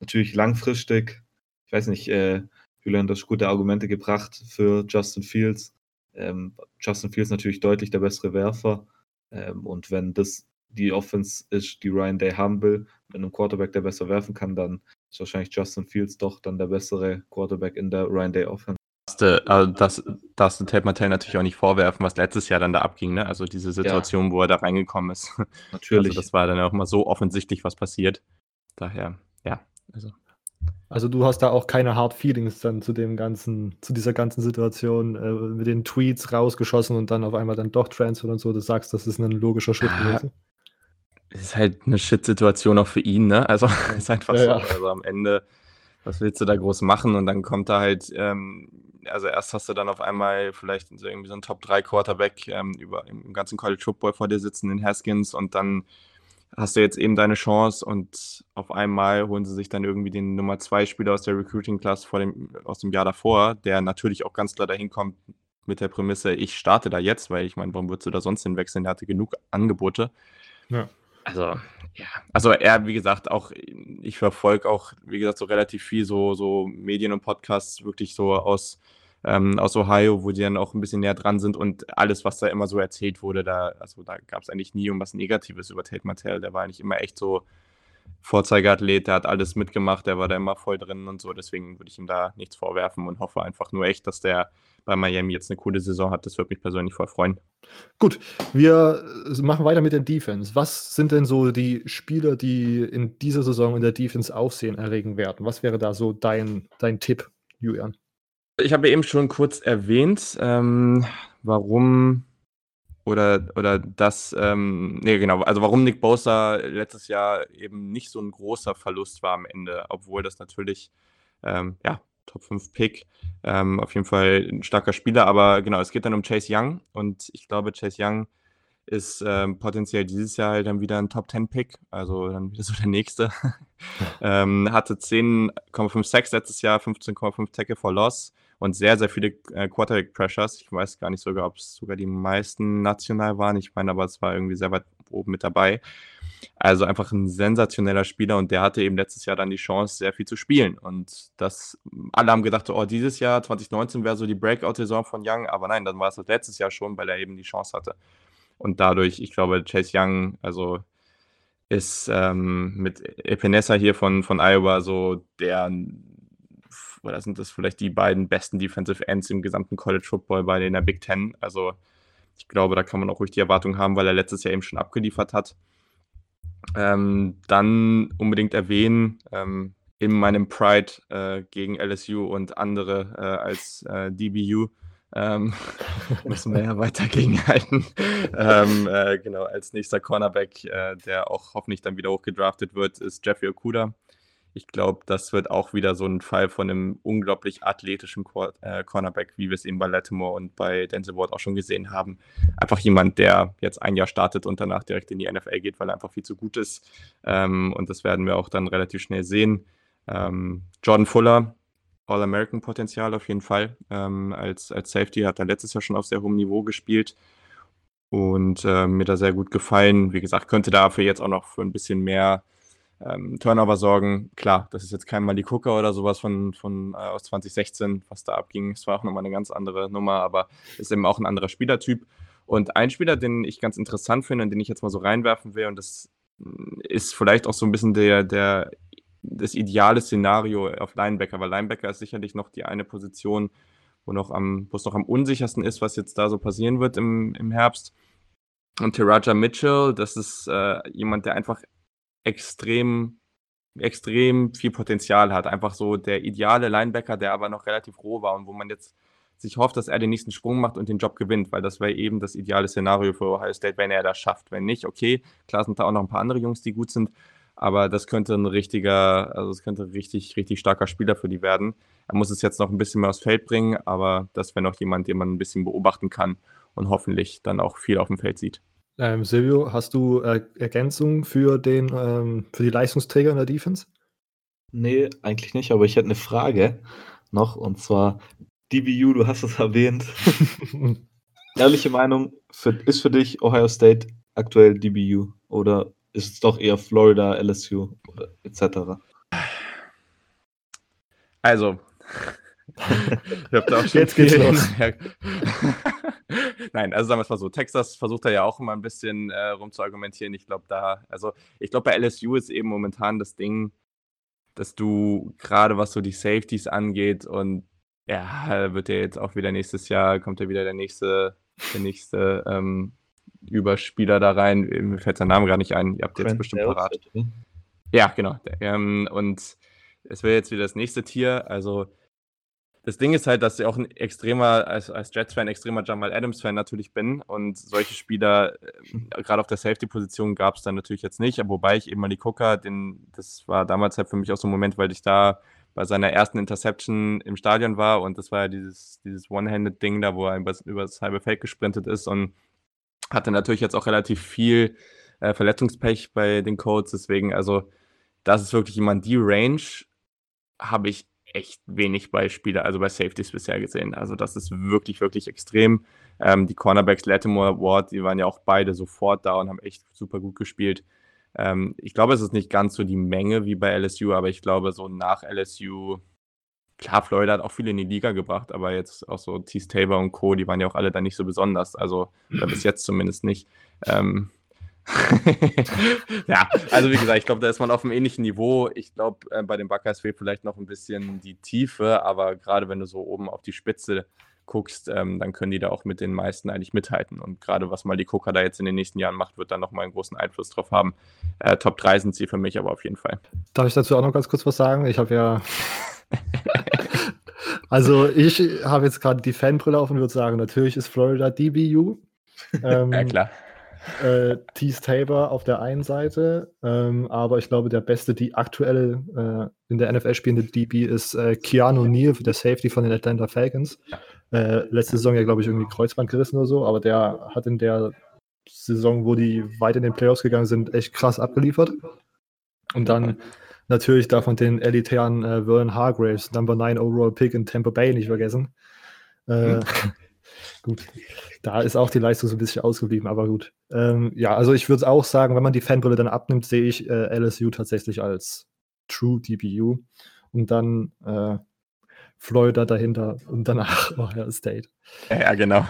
Natürlich langfristig, ich weiß nicht, äh, Julian hat gute Argumente gebracht für Justin Fields. Ähm, Justin Fields natürlich deutlich der bessere Werfer. Ähm, und wenn das die Offense ist, die Ryan Day haben will, mit einem Quarterback, der besser werfen kann, dann ist wahrscheinlich Justin Fields doch dann der bessere Quarterback in der Ryan Day Offense. Also das darfst du Tate Martell natürlich auch nicht vorwerfen, was letztes Jahr dann da abging, ne? Also diese Situation, ja. wo er da reingekommen ist. Natürlich. Also das war dann auch mal so offensichtlich, was passiert. Daher, ja, also Also du hast da auch keine Hard Feelings dann zu dem ganzen, zu dieser ganzen Situation äh, mit den Tweets rausgeschossen und dann auf einmal dann doch Transfer und so. Du sagst, das ist ein logischer Schritt ja, gewesen. Ist halt eine Shit-Situation auch für ihn, ne? Also ist einfach ja, so. Ja. Also am Ende, was willst du da groß machen? Und dann kommt da halt, ähm, also erst hast du dann auf einmal vielleicht so irgendwie so einen Top 3 Quarterback ähm, über im ganzen College Football vor dir sitzen in Haskins und dann hast du jetzt eben deine Chance und auf einmal holen sie sich dann irgendwie den Nummer 2 Spieler aus der Recruiting Class vor dem, aus dem Jahr davor, der natürlich auch ganz klar dahin kommt mit der Prämisse, ich starte da jetzt, weil ich meine, warum würdest du da sonst hinwechseln? Der hatte genug Angebote. Ja. Also, ja. Also er, wie gesagt, auch, ich verfolge auch, wie gesagt, so relativ viel so, so Medien und Podcasts wirklich so aus ähm, aus Ohio, wo die dann auch ein bisschen näher dran sind und alles, was da immer so erzählt wurde, da, also da gab es eigentlich nie irgendwas Negatives über Tate Martell. Der war eigentlich immer echt so Vorzeigeathlet, der hat alles mitgemacht, der war da immer voll drin und so. Deswegen würde ich ihm da nichts vorwerfen und hoffe einfach nur echt, dass der bei Miami jetzt eine coole Saison hat. Das würde mich persönlich voll freuen. Gut, wir machen weiter mit der Defense. Was sind denn so die Spieler, die in dieser Saison in der Defense Aufsehen erregen werden? Was wäre da so dein, dein Tipp, Julian? Ich habe eben schon kurz erwähnt, ähm, warum oder, oder das, ähm, nee, genau, also warum Nick Bosa letztes Jahr eben nicht so ein großer Verlust war am Ende, obwohl das natürlich, ähm, ja, Top 5 Pick, ähm, auf jeden Fall ein starker Spieler, aber genau, es geht dann um Chase Young und ich glaube, Chase Young ist ähm, potenziell dieses Jahr halt dann wieder ein Top 10 Pick, also dann wieder so der nächste. ähm, hatte 10,5 Sacks letztes Jahr, 15,5 Tackle for Loss und sehr, sehr viele äh, Quarterback-Pressures. Ich weiß gar nicht sogar, ob es sogar die meisten national waren. Ich meine, aber es war irgendwie sehr weit oben mit dabei. Also einfach ein sensationeller Spieler und der hatte eben letztes Jahr dann die Chance, sehr viel zu spielen. Und das, alle haben gedacht, oh, dieses Jahr, 2019, wäre so die Breakout-Saison von Young, aber nein, dann war es das letztes Jahr schon, weil er eben die Chance hatte. Und dadurch, ich glaube, Chase Young, also ist ähm, mit Epinesa hier von, von Iowa so der oder sind das vielleicht die beiden besten Defensive Ends im gesamten College Football bei der Big Ten. Also ich glaube, da kann man auch ruhig die Erwartung haben, weil er letztes Jahr eben schon abgeliefert hat. Ähm, dann unbedingt erwähnen, ähm, in meinem Pride äh, gegen LSU und andere äh, als äh, DBU ähm, müssen wir ja weiter gegenhalten. ähm, äh, genau, als nächster Cornerback, äh, der auch hoffentlich dann wieder hochgedraftet wird, ist Jeffrey Okuda. Ich glaube, das wird auch wieder so ein Fall von einem unglaublich athletischen Cor äh, Cornerback, wie wir es eben bei Lattimore und bei Denzel Ward auch schon gesehen haben. Einfach jemand, der jetzt ein Jahr startet und danach direkt in die NFL geht, weil er einfach viel zu gut ist. Ähm, und das werden wir auch dann relativ schnell sehen. Ähm, Jordan Fuller, All-American-Potenzial auf jeden Fall. Ähm, als, als Safety hat er letztes Jahr schon auf sehr hohem Niveau gespielt und äh, mir da sehr gut gefallen. Wie gesagt, könnte dafür jetzt auch noch für ein bisschen mehr ähm, Turnover sorgen. Klar, das ist jetzt kein Malik Hooker oder sowas von, von äh, aus 2016, was da abging. Es war auch nochmal eine ganz andere Nummer, aber ist eben auch ein anderer Spielertyp. Und ein Spieler, den ich ganz interessant finde und den ich jetzt mal so reinwerfen will, und das mm, ist vielleicht auch so ein bisschen der, der, das ideale Szenario auf Linebacker, weil Linebacker ist sicherlich noch die eine Position, wo, noch am, wo es noch am unsichersten ist, was jetzt da so passieren wird im, im Herbst. Und Tiraja Mitchell, das ist äh, jemand, der einfach extrem, extrem viel Potenzial hat. Einfach so der ideale Linebacker, der aber noch relativ roh war und wo man jetzt sich hofft, dass er den nächsten Sprung macht und den Job gewinnt, weil das wäre eben das ideale Szenario für Ohio State, wenn er das schafft. Wenn nicht, okay, klar sind da auch noch ein paar andere Jungs, die gut sind, aber das könnte ein richtiger, also es könnte ein richtig, richtig starker Spieler für die werden. Er muss es jetzt noch ein bisschen mehr aufs Feld bringen, aber das wäre noch jemand, den man ein bisschen beobachten kann und hoffentlich dann auch viel auf dem Feld sieht. Ähm, Silvio, hast du äh, Ergänzungen für, den, ähm, für die Leistungsträger in der Defense? Nee, eigentlich nicht, aber ich hätte eine Frage noch und zwar DBU, du hast es erwähnt. Ehrliche Meinung, für, ist für dich Ohio State aktuell DBU oder ist es doch eher Florida, LSU oder etc.? Also, ich habe da auch schon Jetzt geht's los. Nein, also sagen wir es mal so, Texas versucht da ja auch immer ein bisschen äh, rum zu argumentieren. Ich glaube da, also ich glaube bei LSU ist eben momentan das Ding, dass du gerade was so die Safeties angeht und ja, wird ja jetzt auch wieder nächstes Jahr, kommt ja wieder der nächste, der nächste ähm, Überspieler da rein. Mir fällt sein Name gar nicht ein. Ihr habt jetzt bestimmt parat. Ja, genau. Ähm, und es wäre jetzt wieder das nächste Tier. Also das Ding ist halt, dass ich auch ein extremer, als, als Jets-Fan, extremer Jamal Adams-Fan natürlich bin. Und solche Spieler, äh, gerade auf der Safety-Position, gab es dann natürlich jetzt nicht. Aber wobei ich eben mal die Coker, den, das war damals halt für mich auch so ein Moment, weil ich da bei seiner ersten Interception im Stadion war und das war ja dieses, dieses One-Handed-Ding da, wo er über, über das halbe Feld gesprintet ist und hatte natürlich jetzt auch relativ viel äh, Verletzungspech bei den Codes. Deswegen, also, das ist wirklich jemand, die Range habe ich echt wenig Beispiele, also bei Safeties bisher gesehen. Also das ist wirklich, wirklich extrem. Ähm, die Cornerbacks Latimore Ward, die waren ja auch beide sofort da und haben echt super gut gespielt. Ähm, ich glaube, es ist nicht ganz so die Menge wie bei LSU, aber ich glaube, so nach LSU, klar, Florida hat auch viele in die Liga gebracht, aber jetzt auch so Tease Tabor und Co., die waren ja auch alle da nicht so besonders. Also bis jetzt zumindest nicht. Ähm, ja, also wie gesagt, ich glaube, da ist man auf einem ähnlichen Niveau. Ich glaube, äh, bei den Buckeyes fehlt vielleicht noch ein bisschen die Tiefe, aber gerade wenn du so oben auf die Spitze guckst, ähm, dann können die da auch mit den meisten eigentlich mithalten. Und gerade was mal die Coca da jetzt in den nächsten Jahren macht, wird dann nochmal einen großen Einfluss drauf haben. Äh, Top 3 sind sie für mich aber auf jeden Fall. Darf ich dazu auch noch ganz kurz was sagen? Ich habe ja. also, ich habe jetzt gerade die Fanbrille auf und würde sagen, natürlich ist Florida DBU. Ähm, ja, klar äh, Tease Tabor auf der einen Seite, ähm, aber ich glaube, der beste, die aktuelle äh, in der NFL spielende DB ist äh, Keanu Neal, der Safety von den Atlanta Falcons. Äh, letzte Saison ja, glaube ich, irgendwie Kreuzband gerissen oder so, aber der hat in der Saison, wo die weit in den Playoffs gegangen sind, echt krass abgeliefert. Und dann natürlich davon den elitären äh, Vernon Hargraves, Number 9 Overall Pick in Tampa Bay nicht vergessen. Äh. gut, da ist auch die Leistung so ein bisschen ausgeblieben, aber gut. Ähm, ja, also ich würde auch sagen, wenn man die Fanbrille dann abnimmt, sehe ich äh, LSU tatsächlich als True DBU und dann äh, Florida dahinter und danach Ohio State. Ja, genau.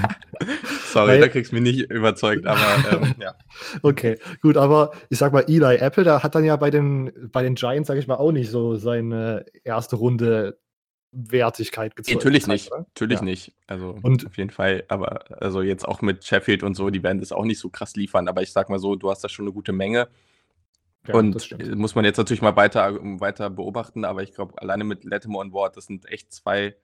Sorry, Weil, da kriegst du mich nicht überzeugt, aber ähm, ja. Okay, gut, aber ich sag mal, Eli Apple, der hat dann ja bei den, bei den Giants, sag ich mal, auch nicht so seine erste Runde Wertigkeit gezeigt. Natürlich nicht, oder? natürlich ja. nicht. Also und auf jeden Fall, aber also jetzt auch mit Sheffield und so, die werden das auch nicht so krass liefern, aber ich sag mal so, du hast da schon eine gute Menge. Ja, und muss man jetzt natürlich mal weiter, weiter beobachten, aber ich glaube, alleine mit Latimer und Ward, das sind echt zwei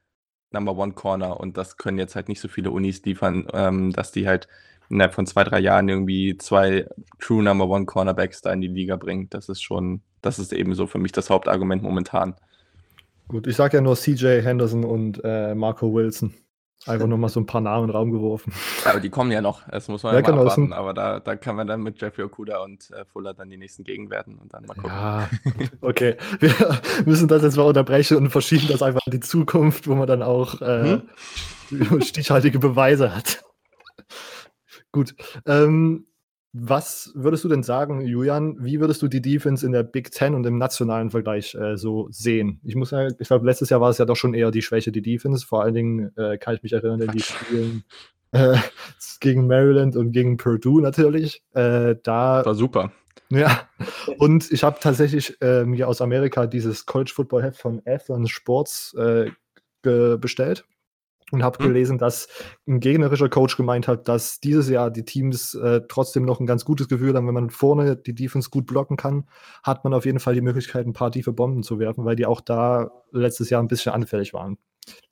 Number One Corner und das können jetzt halt nicht so viele Unis liefern, ähm, dass die halt innerhalb von zwei, drei Jahren irgendwie zwei True Number One Cornerbacks da in die Liga bringen. Das ist schon, das ist eben so für mich das Hauptargument momentan. Gut, ich sage ja nur CJ Henderson und äh, Marco Wilson. Einfach nur mal so ein paar Namen in den Raum geworfen. Ja, aber die kommen ja noch. Das muss man ja, ja mal abwarten. Aber da, da kann man dann mit Jeffrey Okuda und äh, Fuller dann die nächsten gegenwerten und dann mal gucken. Ja, okay. Wir müssen das jetzt mal unterbrechen und verschieben das einfach in die Zukunft, wo man dann auch äh, hm? stichhaltige Beweise hat. Gut. Ähm, was würdest du denn sagen, Julian? Wie würdest du die Defense in der Big Ten und im nationalen Vergleich äh, so sehen? Ich muss ja, ich glaube, letztes Jahr war es ja doch schon eher die Schwäche, die Defense. Vor allen Dingen äh, kann ich mich erinnern an die Spiele äh, gegen Maryland und gegen Purdue natürlich. Äh, da war super. Ja, und ich habe tatsächlich ähm, hier aus Amerika dieses College Football Heft von Athlon Sports äh, bestellt und habe mhm. gelesen, dass ein gegnerischer Coach gemeint hat, dass dieses Jahr die Teams äh, trotzdem noch ein ganz gutes Gefühl haben, wenn man vorne die Defense gut blocken kann, hat man auf jeden Fall die Möglichkeit, ein paar tiefe Bomben zu werfen, weil die auch da letztes Jahr ein bisschen anfällig waren.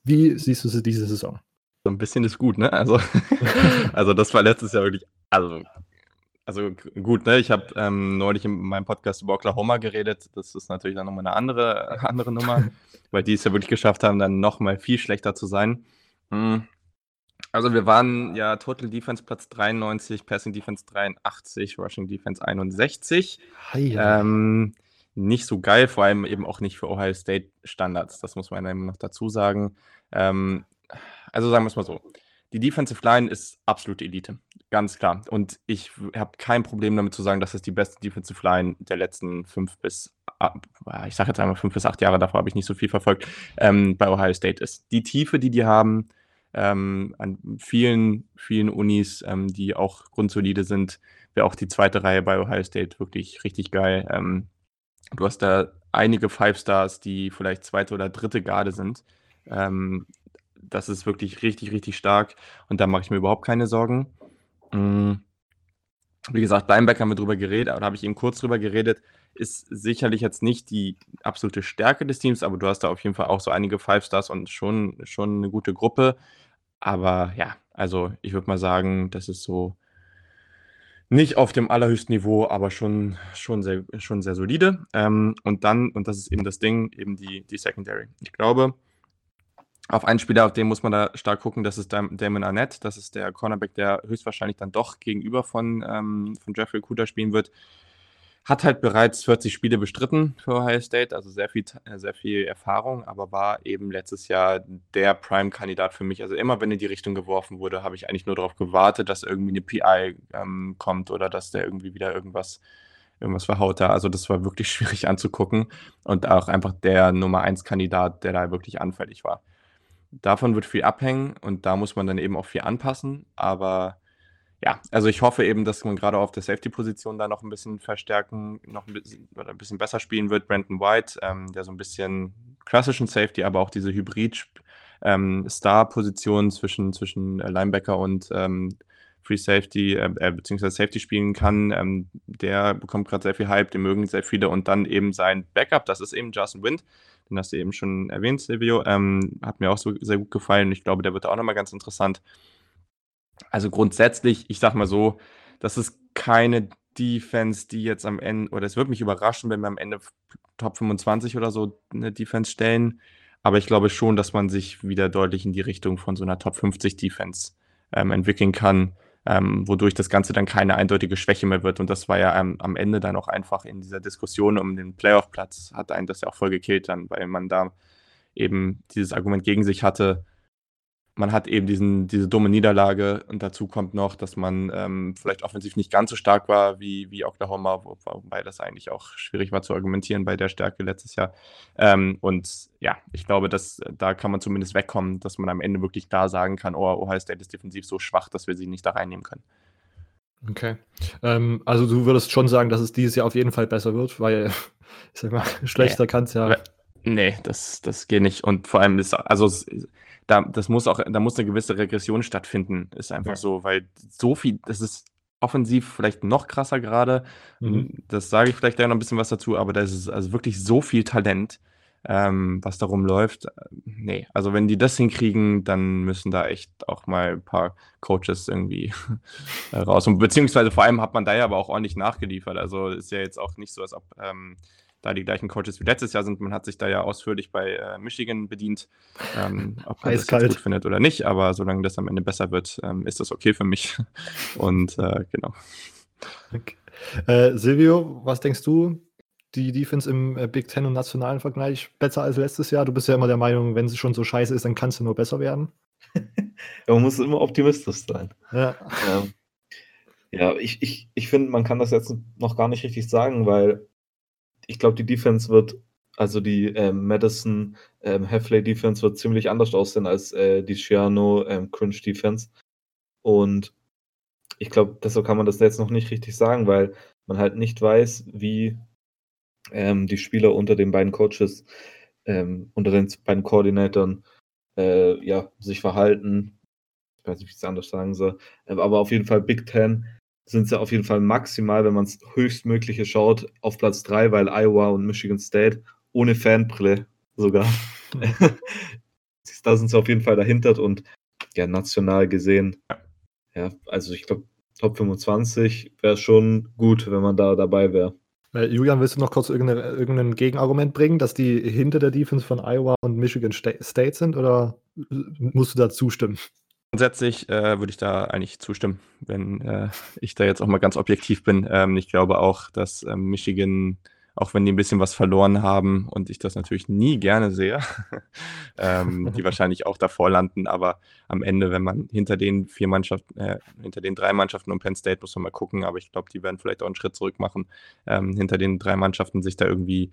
Wie siehst du sie diese Saison? So ein bisschen ist gut, ne? Also, also das war letztes Jahr wirklich, also also gut, ne? Ich habe ähm, neulich in meinem Podcast über Oklahoma geredet. Das ist natürlich dann nochmal eine andere, andere Nummer, weil die es ja wirklich geschafft haben, dann nochmal viel schlechter zu sein. Hm. Also wir waren ja Total Defense Platz 93, Passing Defense 83, Rushing Defense 61. Ähm, nicht so geil, vor allem eben auch nicht für Ohio State Standards. Das muss man eben noch dazu sagen. Ähm, also sagen wir es mal so. Die Defensive Line ist absolute Elite, ganz klar. Und ich habe kein Problem damit zu sagen, dass es die beste Defensive Line der letzten fünf bis, ich sage jetzt einmal fünf bis acht Jahre, davor habe ich nicht so viel verfolgt, ähm, bei Ohio State ist. Die Tiefe, die die haben, ähm, an vielen, vielen Unis, ähm, die auch grundsolide sind, wäre auch die zweite Reihe bei Ohio State wirklich richtig geil. Ähm, du hast da einige Five Stars, die vielleicht zweite oder dritte Garde sind. Ähm, das ist wirklich richtig, richtig stark und da mache ich mir überhaupt keine Sorgen. Mhm. Wie gesagt, Linebacker haben wir drüber geredet, oder habe ich eben kurz drüber geredet. ist sicherlich jetzt nicht die absolute Stärke des Teams, aber du hast da auf jeden Fall auch so einige Five Stars und schon, schon eine gute Gruppe. Aber ja, also ich würde mal sagen, das ist so nicht auf dem allerhöchsten Niveau, aber schon, schon, sehr, schon sehr solide. Ähm, und dann, und das ist eben das Ding, eben die, die Secondary. Ich glaube, auf einen Spieler, auf den muss man da stark gucken, das ist Damon Arnett. Das ist der Cornerback, der höchstwahrscheinlich dann doch gegenüber von, ähm, von Jeffrey Cooter spielen wird. Hat halt bereits 40 Spiele bestritten für Ohio State, also sehr viel, sehr viel Erfahrung, aber war eben letztes Jahr der Prime-Kandidat für mich. Also immer, wenn in die Richtung geworfen wurde, habe ich eigentlich nur darauf gewartet, dass irgendwie eine PI ähm, kommt oder dass der irgendwie wieder irgendwas, irgendwas verhaut da. Also das war wirklich schwierig anzugucken und auch einfach der Nummer 1-Kandidat, der da wirklich anfällig war. Davon wird viel abhängen und da muss man dann eben auch viel anpassen, aber ja, also ich hoffe eben, dass man gerade auf der Safety-Position da noch ein bisschen verstärken, noch ein bisschen oder ein bisschen besser spielen wird. Brandon White, ähm, der so ein bisschen klassischen Safety, aber auch diese Hybrid-Star-Position ähm, zwischen, zwischen äh, Linebacker und ähm, Free Safety, äh, äh, beziehungsweise Safety spielen kann, ähm, der bekommt gerade sehr viel Hype, den mögen sehr viele und dann eben sein Backup, das ist eben Justin Wind, den hast du eben schon erwähnt, Silvio, ähm, hat mir auch so sehr gut gefallen. Ich glaube, der wird auch nochmal ganz interessant. Also grundsätzlich, ich sag mal so, das ist keine Defense, die jetzt am Ende, oder es wird mich überraschen, wenn wir am Ende Top 25 oder so eine Defense stellen. Aber ich glaube schon, dass man sich wieder deutlich in die Richtung von so einer Top 50 Defense ähm, entwickeln kann, ähm, wodurch das Ganze dann keine eindeutige Schwäche mehr wird. Und das war ja ähm, am Ende dann auch einfach in dieser Diskussion um den Playoff-Platz, hat einen das ja auch voll gekillt dann, weil man da eben dieses Argument gegen sich hatte, man hat eben diesen, diese dumme Niederlage und dazu kommt noch, dass man ähm, vielleicht offensiv nicht ganz so stark war wie, wie Oklahoma, wo, wobei das eigentlich auch schwierig war zu argumentieren bei der Stärke letztes Jahr. Ähm, und ja, ich glaube, dass da kann man zumindest wegkommen, dass man am Ende wirklich klar sagen kann, oh, Ohio State ist defensiv so schwach, dass wir sie nicht da reinnehmen können. Okay. Ähm, also du würdest schon sagen, dass es dieses Jahr auf jeden Fall besser wird, weil, ich sag mal, schlechter nee. kann es ja. Nee, das, das geht nicht. Und vor allem ist, also da, das muss auch, da muss eine gewisse Regression stattfinden, ist einfach ja. so, weil so viel, das ist offensiv vielleicht noch krasser gerade. Mhm. Das sage ich vielleicht gleich noch ein bisschen was dazu, aber da ist also wirklich so viel Talent, ähm, was darum läuft. Nee, also wenn die das hinkriegen, dann müssen da echt auch mal ein paar Coaches irgendwie raus. Und beziehungsweise vor allem hat man da ja aber auch ordentlich nachgeliefert. Also ist ja jetzt auch nicht so, als ob ähm, da die gleichen Coaches wie letztes Jahr sind. Man hat sich da ja ausführlich bei äh, Michigan bedient, ähm, ob man Eiskalt. das gut findet oder nicht, aber solange das am Ende besser wird, ähm, ist das okay für mich. Und äh, genau. Okay. Äh, Silvio, was denkst du? Die Defense im äh, Big Ten und nationalen Vergleich besser als letztes Jahr? Du bist ja immer der Meinung, wenn sie schon so scheiße ist, dann kann es nur besser werden. ja, man muss immer optimistisch sein. Ja, ähm, ja ich, ich, ich finde, man kann das jetzt noch gar nicht richtig sagen, weil ich glaube, die Defense wird, also die ähm, Madison ähm, Heffley Defense wird ziemlich anders aussehen als äh, die Shiano ähm, Cringe Defense. Und ich glaube, deshalb kann man das jetzt noch nicht richtig sagen, weil man halt nicht weiß, wie ähm, die Spieler unter den beiden Coaches, ähm, unter den beiden Koordinatoren äh, ja, sich verhalten. Ich weiß nicht, wie ich es anders sagen soll. Aber auf jeden Fall Big Ten sind sie auf jeden Fall maximal, wenn man es höchstmögliche schaut, auf Platz 3, weil Iowa und Michigan State ohne Fanbrille sogar. da sind sie auf jeden Fall dahinter und ja, national gesehen, ja, also ich glaube, Top 25 wäre schon gut, wenn man da dabei wäre. Äh, Julian, willst du noch kurz irgendein, irgendein Gegenargument bringen, dass die hinter der Defense von Iowa und Michigan State sind oder musst du da zustimmen? Grundsätzlich äh, würde ich da eigentlich zustimmen, wenn äh, ich da jetzt auch mal ganz objektiv bin. Ähm, ich glaube auch, dass ähm, Michigan, auch wenn die ein bisschen was verloren haben und ich das natürlich nie gerne sehe, ähm, die wahrscheinlich auch davor landen, aber am Ende, wenn man hinter den vier Mannschaften, äh, hinter den drei Mannschaften und Penn State muss man mal gucken, aber ich glaube, die werden vielleicht auch einen Schritt zurück machen, ähm, hinter den drei Mannschaften sich da irgendwie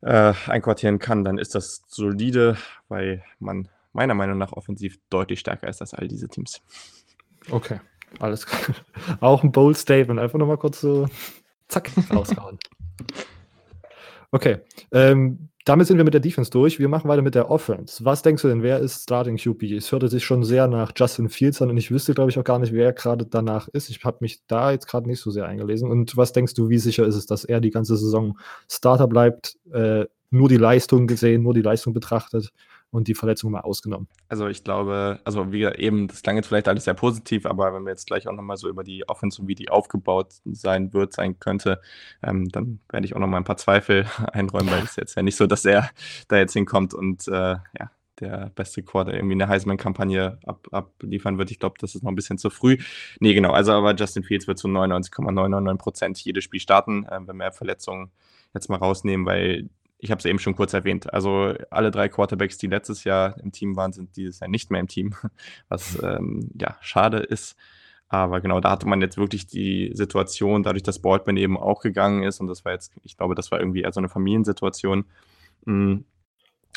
äh, einquartieren kann, dann ist das solide, weil man meiner Meinung nach offensiv deutlich stärker ist als all diese Teams. Okay, alles klar. Auch ein bold Statement. Einfach nochmal kurz so zack raushauen. Okay. Ähm, damit sind wir mit der Defense durch. Wir machen weiter mit der Offense. Was denkst du denn, wer ist Starting QB? Es hörte sich schon sehr nach Justin Fields an und ich wüsste, glaube ich, auch gar nicht, wer gerade danach ist. Ich habe mich da jetzt gerade nicht so sehr eingelesen. Und was denkst du, wie sicher ist es, dass er die ganze Saison Starter bleibt, äh, nur die Leistung gesehen, nur die Leistung betrachtet? Und die Verletzung mal ausgenommen. Also ich glaube, also wie eben, das klang jetzt vielleicht alles sehr positiv, aber wenn wir jetzt gleich auch nochmal so über die Offense und wie die aufgebaut sein wird, sein könnte, ähm, dann werde ich auch nochmal ein paar Zweifel einräumen, weil es jetzt ja nicht so, dass er da jetzt hinkommt und äh, ja, der beste Quarter irgendwie eine Heisman-Kampagne ab, abliefern wird. Ich glaube, das ist noch ein bisschen zu früh. Nee, genau. Also, aber Justin Fields wird zu 99,999 Prozent jedes Spiel starten, äh, wenn wir Verletzungen jetzt mal rausnehmen, weil ich habe es eben schon kurz erwähnt. Also alle drei Quarterbacks, die letztes Jahr im Team waren, sind dieses Jahr nicht mehr im Team, was ähm, ja schade ist. Aber genau, da hatte man jetzt wirklich die Situation, dadurch, dass Baldwin eben auch gegangen ist, und das war jetzt, ich glaube, das war irgendwie eher so eine Familiensituation, mh, hm,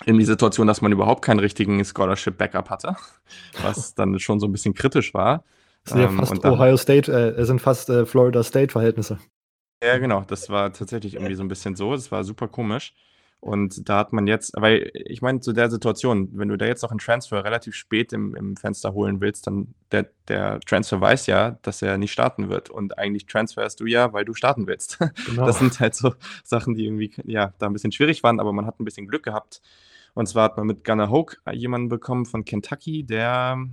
in die Situation, dass man überhaupt keinen richtigen Scholarship-Backup hatte, was dann schon so ein bisschen kritisch war. Das sind ja ähm, fast dann, Ohio State, äh, sind fast äh, Florida State-Verhältnisse. Ja, genau, das war tatsächlich irgendwie so ein bisschen so. Das war super komisch. Und da hat man jetzt, weil ich meine, zu der Situation, wenn du da jetzt noch einen Transfer relativ spät im, im Fenster holen willst, dann der, der Transfer weiß ja, dass er nicht starten wird. Und eigentlich transferst du ja, weil du starten willst. Genau. Das sind halt so Sachen, die irgendwie, ja, da ein bisschen schwierig waren, aber man hat ein bisschen Glück gehabt. Und zwar hat man mit Gunnar Hoke jemanden bekommen von Kentucky, der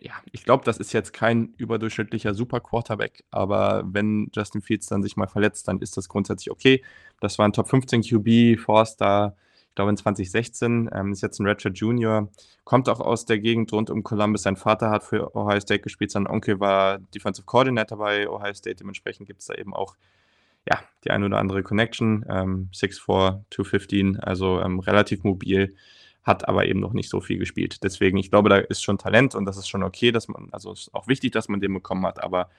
ja, ich glaube, das ist jetzt kein überdurchschnittlicher Super-Quarterback, aber wenn Justin Fields dann sich mal verletzt, dann ist das grundsätzlich okay. Das war ein Top 15 QB, Forster, ich glaube in 2016, ähm, ist jetzt ein Ratchet Junior, kommt auch aus der Gegend rund um Columbus. Sein Vater hat für Ohio State gespielt, sein Onkel war Defensive Coordinator bei Ohio State, dementsprechend gibt es da eben auch ja, die eine oder andere Connection. Ähm, 6'4, 215, also ähm, relativ mobil hat aber eben noch nicht so viel gespielt. Deswegen, ich glaube, da ist schon Talent und das ist schon okay, dass man, also ist auch wichtig, dass man den bekommen hat, aber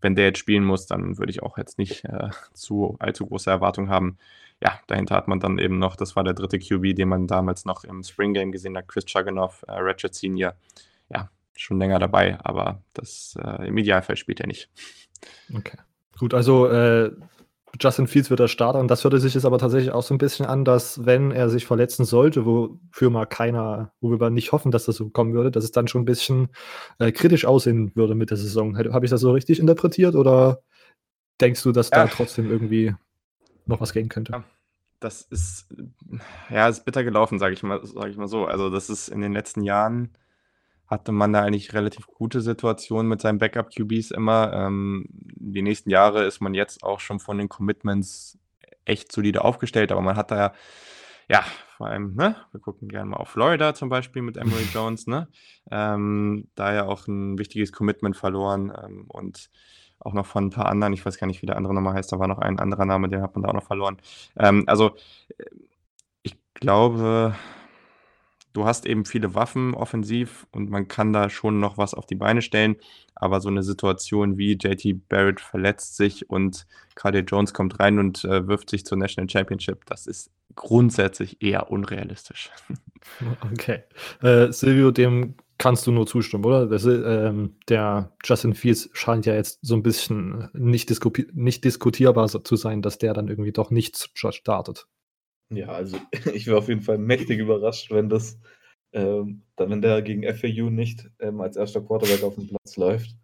wenn der jetzt spielen muss, dann würde ich auch jetzt nicht äh, zu allzu große Erwartungen haben. Ja, dahinter hat man dann eben noch, das war der dritte QB, den man damals noch im Spring Game gesehen hat, Chris Chugginoff, äh, Ratchet Senior. Ja, schon länger dabei, aber das äh, im Idealfall spielt er nicht. Okay. Gut, also äh, Justin Fields wird der Starter und das hörte sich jetzt aber tatsächlich auch so ein bisschen an, dass wenn er sich verletzen sollte, wofür mal keiner, wo wir nicht hoffen, dass das so kommen würde, dass es dann schon ein bisschen äh, kritisch aussehen würde mit der Saison. Habe ich das so richtig interpretiert oder denkst du, dass ja. da trotzdem irgendwie noch was gehen könnte? Ja, das ist ja ist bitter gelaufen, sage ich mal, sage ich mal so. Also das ist in den letzten Jahren hatte man da eigentlich relativ gute Situationen mit seinen Backup-QBs immer. Ähm, die nächsten Jahre ist man jetzt auch schon von den Commitments echt solide aufgestellt, aber man hat da ja, ja, vor allem, ne, wir gucken gerne mal auf Florida zum Beispiel mit Emery Jones, ne, ähm, da ja auch ein wichtiges Commitment verloren ähm, und auch noch von ein paar anderen, ich weiß gar nicht, wie der andere nochmal heißt, da war noch ein anderer Name, den hat man da auch noch verloren. Ähm, also, äh, ich glaube, du hast eben viele Waffen offensiv und man kann da schon noch was auf die Beine stellen. Aber so eine Situation wie JT Barrett verletzt sich und KD Jones kommt rein und äh, wirft sich zur National Championship, das ist grundsätzlich eher unrealistisch. Okay. Äh, Silvio, dem kannst du nur zustimmen, oder? Das, ähm, der Justin Fields scheint ja jetzt so ein bisschen nicht, nicht diskutierbar zu sein, dass der dann irgendwie doch nicht startet. Ja, also ich wäre auf jeden Fall mächtig überrascht, wenn das, ähm, dann, wenn der gegen FAU nicht ähm, als erster Quarterback auf dem Platz läuft.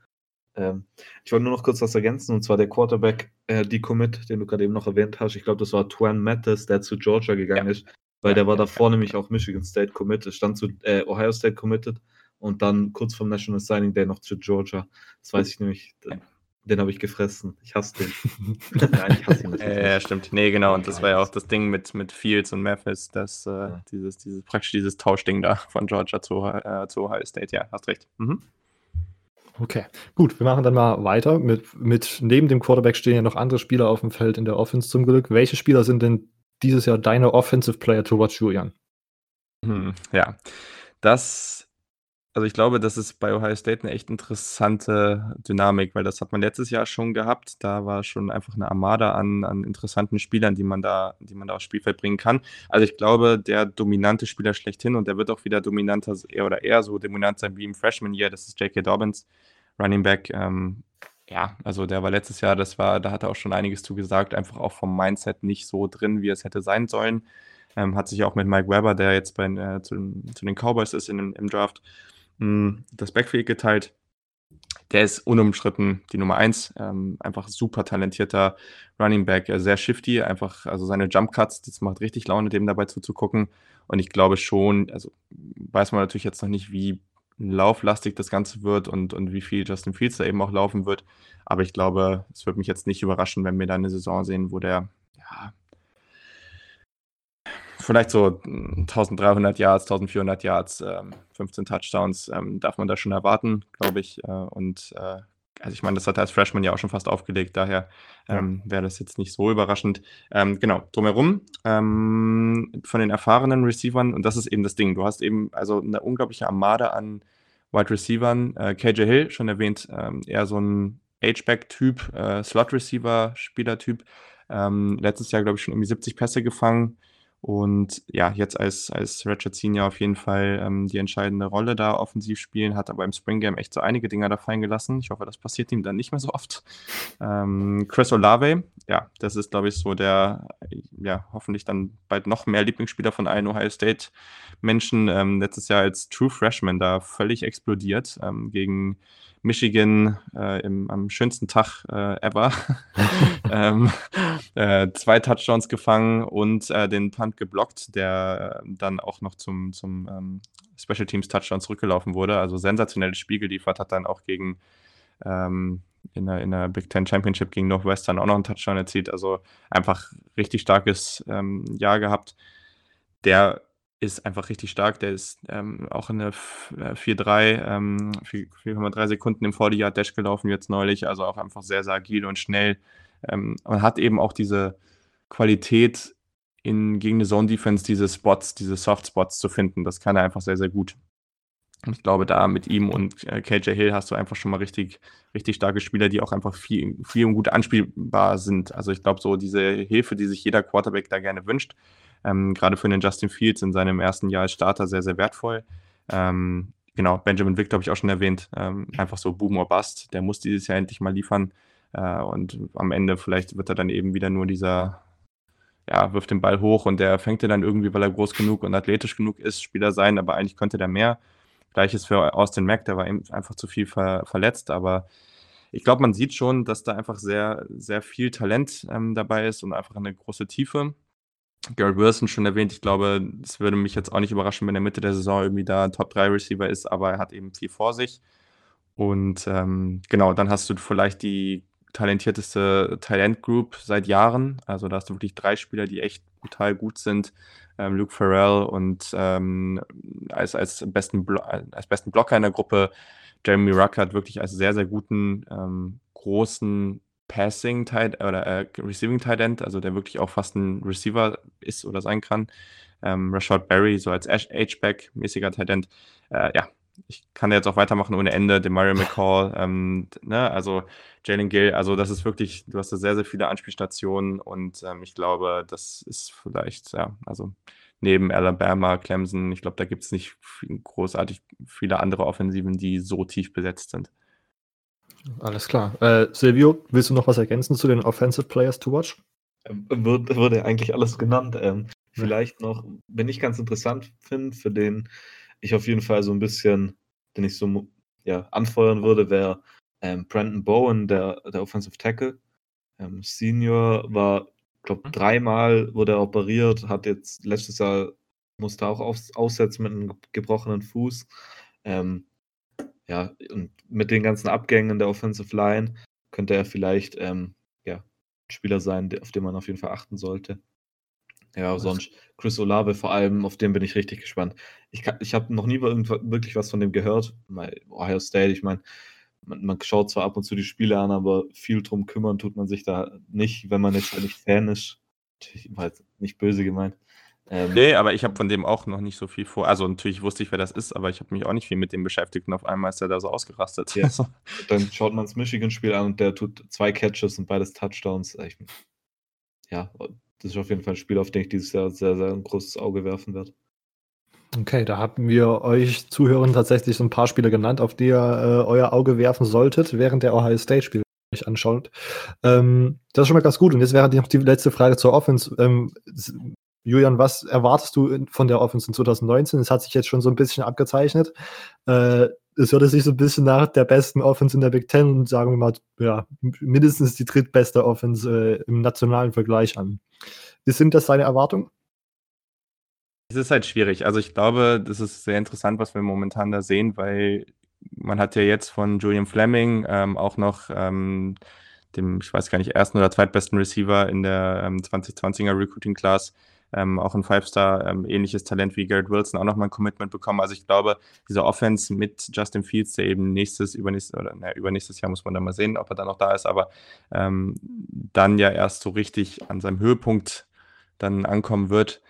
Ähm, ich wollte nur noch kurz was ergänzen, und zwar der Quarterback, äh, die Commit, den du gerade eben noch erwähnt hast. Ich glaube, das war Twan Mattis, der zu Georgia gegangen ja. ist, weil ja, der war ja, davor nämlich auch Michigan State committed, stand zu äh, Ohio State committed und dann kurz vom National Signing Day noch zu Georgia. Das weiß ich nämlich. Den habe ich gefressen. Ich hasse den. Nein, ich hasse ihn nicht. Ja, stimmt. Nee, genau. Und das war ja auch das Ding mit, mit Fields und Memphis, das, äh, ja. dieses, dieses, praktisch dieses Tauschding da von Georgia zu, äh, zu Ohio State. Ja, hast recht. Mhm. Okay, gut, wir machen dann mal weiter. Mit, mit neben dem Quarterback stehen ja noch andere Spieler auf dem Feld in der Offense zum Glück. Welche Spieler sind denn dieses Jahr deine Offensive Player to watch, Julian? Hm, ja, das also ich glaube, das ist bei Ohio State eine echt interessante Dynamik, weil das hat man letztes Jahr schon gehabt. Da war schon einfach eine Armada an, an interessanten Spielern, die man da, die man da aufs Spielfeld bringen kann. Also ich glaube, der dominante Spieler schlechthin und der wird auch wieder dominanter eher oder eher so dominant sein wie im Freshman Year. Das ist J.K. Dobbins, Running Back. Ähm, ja, also der war letztes Jahr, das war, da hat er auch schon einiges zugesagt, einfach auch vom Mindset nicht so drin, wie es hätte sein sollen. Ähm, hat sich auch mit Mike Weber, der jetzt bei, äh, zu, zu, den Cowboys ist in, im Draft, mh, das Backfield geteilt. Der ist unumstritten die Nummer 1. Ähm, einfach super talentierter Running Back, sehr shifty, einfach, also seine Jump Cuts, das macht richtig Laune, dem dabei zuzugucken. Und ich glaube schon, also weiß man natürlich jetzt noch nicht, wie lauflastig das Ganze wird und, und wie viel Justin Fields da eben auch laufen wird. Aber ich glaube, es wird mich jetzt nicht überraschen, wenn wir da eine Saison sehen, wo der ja, vielleicht so 1300 Yards, 1400 Yards, ähm, 15 Touchdowns ähm, darf man da schon erwarten, glaube ich. Äh, und äh, also ich meine, das hat er als Freshman ja auch schon fast aufgelegt, daher ähm, wäre das jetzt nicht so überraschend. Ähm, genau, drumherum ähm, von den erfahrenen Receivern, und das ist eben das Ding, du hast eben also eine unglaubliche Armada an Wide Receivern. Äh, KJ Hill, schon erwähnt, ähm, eher so ein H-Back-Typ, äh, Slot-Receiver-Spieler-Typ. Letztes Jahr, glaube ich, schon irgendwie 70 Pässe gefangen. Und ja, jetzt als, als Ratchet Senior auf jeden Fall ähm, die entscheidende Rolle da offensiv spielen, hat aber im Spring Game echt so einige Dinger da fallen gelassen. Ich hoffe, das passiert ihm dann nicht mehr so oft. Ähm, Chris Olave, ja, das ist, glaube ich, so der, ja, hoffentlich dann bald noch mehr Lieblingsspieler von allen Ohio State Menschen. Ähm, letztes Jahr als True Freshman da völlig explodiert ähm, gegen Michigan äh, im, am schönsten Tag äh, ever. ähm, äh, zwei Touchdowns gefangen und äh, den Punt geblockt, der äh, dann auch noch zum, zum ähm, Special Teams Touchdown zurückgelaufen wurde. Also sensationelles Spiel geliefert, hat dann auch gegen ähm, in, der, in der Big Ten Championship gegen Northwestern auch noch einen Touchdown erzielt. Also einfach richtig starkes ähm, Jahr gehabt. Der ist einfach richtig stark. Der ist ähm, auch in der 4,3, ähm, 4,3 Sekunden im 40-Yard-Dash gelaufen jetzt neulich. Also auch einfach sehr, sehr agil und schnell. Ähm, und hat eben auch diese Qualität, in, gegen eine Zone-Defense diese Spots, diese Soft-Spots zu finden. Das kann er einfach sehr, sehr gut. Ich glaube, da mit ihm und äh, KJ Hill hast du einfach schon mal richtig, richtig starke Spieler, die auch einfach viel, viel und gut anspielbar sind. Also ich glaube, so diese Hilfe, die sich jeder Quarterback da gerne wünscht, ähm, gerade für den Justin Fields in seinem ersten Jahr als Starter sehr, sehr wertvoll. Ähm, genau, Benjamin Wick, habe ich auch schon erwähnt. Ähm, einfach so Boom or Bust. Der muss dieses Jahr endlich mal liefern. Äh, und am Ende vielleicht wird er dann eben wieder nur dieser, ja, wirft den Ball hoch und der fängt er dann irgendwie, weil er groß genug und athletisch genug ist, Spieler sein, aber eigentlich könnte der mehr. Gleiches für Austin Mack, der war eben einfach zu viel ver verletzt, aber ich glaube, man sieht schon, dass da einfach sehr, sehr viel Talent ähm, dabei ist und einfach eine große Tiefe. Garrett Wilson schon erwähnt, ich glaube, es würde mich jetzt auch nicht überraschen, wenn er Mitte der Saison irgendwie da ein Top-3-Receiver ist, aber er hat eben viel vor sich. Und ähm, genau, dann hast du vielleicht die talentierteste Talent Group seit Jahren. Also da hast du wirklich drei Spieler, die echt brutal gut sind. Ähm, Luke Farrell und ähm, als, als, besten als besten Blocker in der Gruppe Jeremy Ruckert wirklich als sehr, sehr guten, ähm, großen Passing Tight oder äh, Receiving Tight End, also der wirklich auch fast ein Receiver ist oder sein kann. Ähm, Rashad Berry, so als H-Back-mäßiger Tight End. Äh, ja, ich kann jetzt auch weitermachen ohne Ende. Demario McCall, ähm, ne, also Jalen Gill, also das ist wirklich, du hast da sehr, sehr viele Anspielstationen und ähm, ich glaube, das ist vielleicht, ja, also neben Alabama, Clemson, ich glaube, da gibt es nicht großartig viele andere Offensiven, die so tief besetzt sind. Alles klar. Äh, Silvio, willst du noch was ergänzen zu den Offensive Players to Watch? Ähm, wird, wurde eigentlich alles genannt. Ähm, vielleicht noch, wenn ich ganz interessant finde, für den ich auf jeden Fall so ein bisschen, den ich so ja, anfeuern würde, wäre ähm, Brandon Bowen, der, der Offensive Tackle. Ähm, Senior war, glaube mhm. dreimal wurde er operiert, hat jetzt letztes Jahr musste auch aus, aussetzen mit einem gebrochenen Fuß. Ähm, ja, und mit den ganzen Abgängen der Offensive Line könnte er vielleicht ähm, ja, ein Spieler sein, auf den man auf jeden Fall achten sollte. Ja, sonst Chris Olave vor allem, auf den bin ich richtig gespannt. Ich, ich habe noch nie wirklich was von dem gehört. Ohio State, ich meine, man, man, schaut zwar ab und zu die Spiele an, aber viel drum kümmern tut man sich da nicht, wenn man jetzt halt nicht Fan ist. War jetzt nicht böse gemeint. Ähm, nee, aber ich habe von dem auch noch nicht so viel vor. Also natürlich wusste ich, wer das ist, aber ich habe mich auch nicht viel mit dem beschäftigt und auf einmal ist er da so ausgerastet. Ja. Dann schaut man das Michigan-Spiel an und der tut zwei Catches und beides Touchdowns. Ich, ja, das ist auf jeden Fall ein Spiel, auf den ich dieses Jahr sehr, sehr ein großes Auge werfen werde. Okay, da haben wir euch Zuhörern tatsächlich so ein paar Spiele genannt, auf die ihr äh, euer Auge werfen solltet, während der Ohio State-Spiele euch anschaut. Ähm, das ist schon mal ganz gut. Und jetzt wäre noch die letzte Frage zur Offense. Ähm, Julian, was erwartest du von der Offense in 2019? Es hat sich jetzt schon so ein bisschen abgezeichnet. Äh, es hört sich so ein bisschen nach der besten Offense in der Big Ten und sagen wir mal, ja, mindestens die drittbeste Offense äh, im nationalen Vergleich an. Sind das deine Erwartungen? Es ist halt schwierig. Also ich glaube, das ist sehr interessant, was wir momentan da sehen, weil man hat ja jetzt von Julian Fleming ähm, auch noch ähm, dem, ich weiß gar nicht, ersten oder zweitbesten Receiver in der ähm, 2020er Recruiting Class ähm, auch ein Five-Star, ähm, ähnliches Talent wie Garrett Wilson auch nochmal ein Commitment bekommen. Also ich glaube, diese Offense mit Justin Fields, der eben nächstes, übernächstes, oder naja, übernächstes Jahr muss man dann mal sehen, ob er dann noch da ist, aber ähm, dann ja erst so richtig an seinem Höhepunkt dann ankommen wird,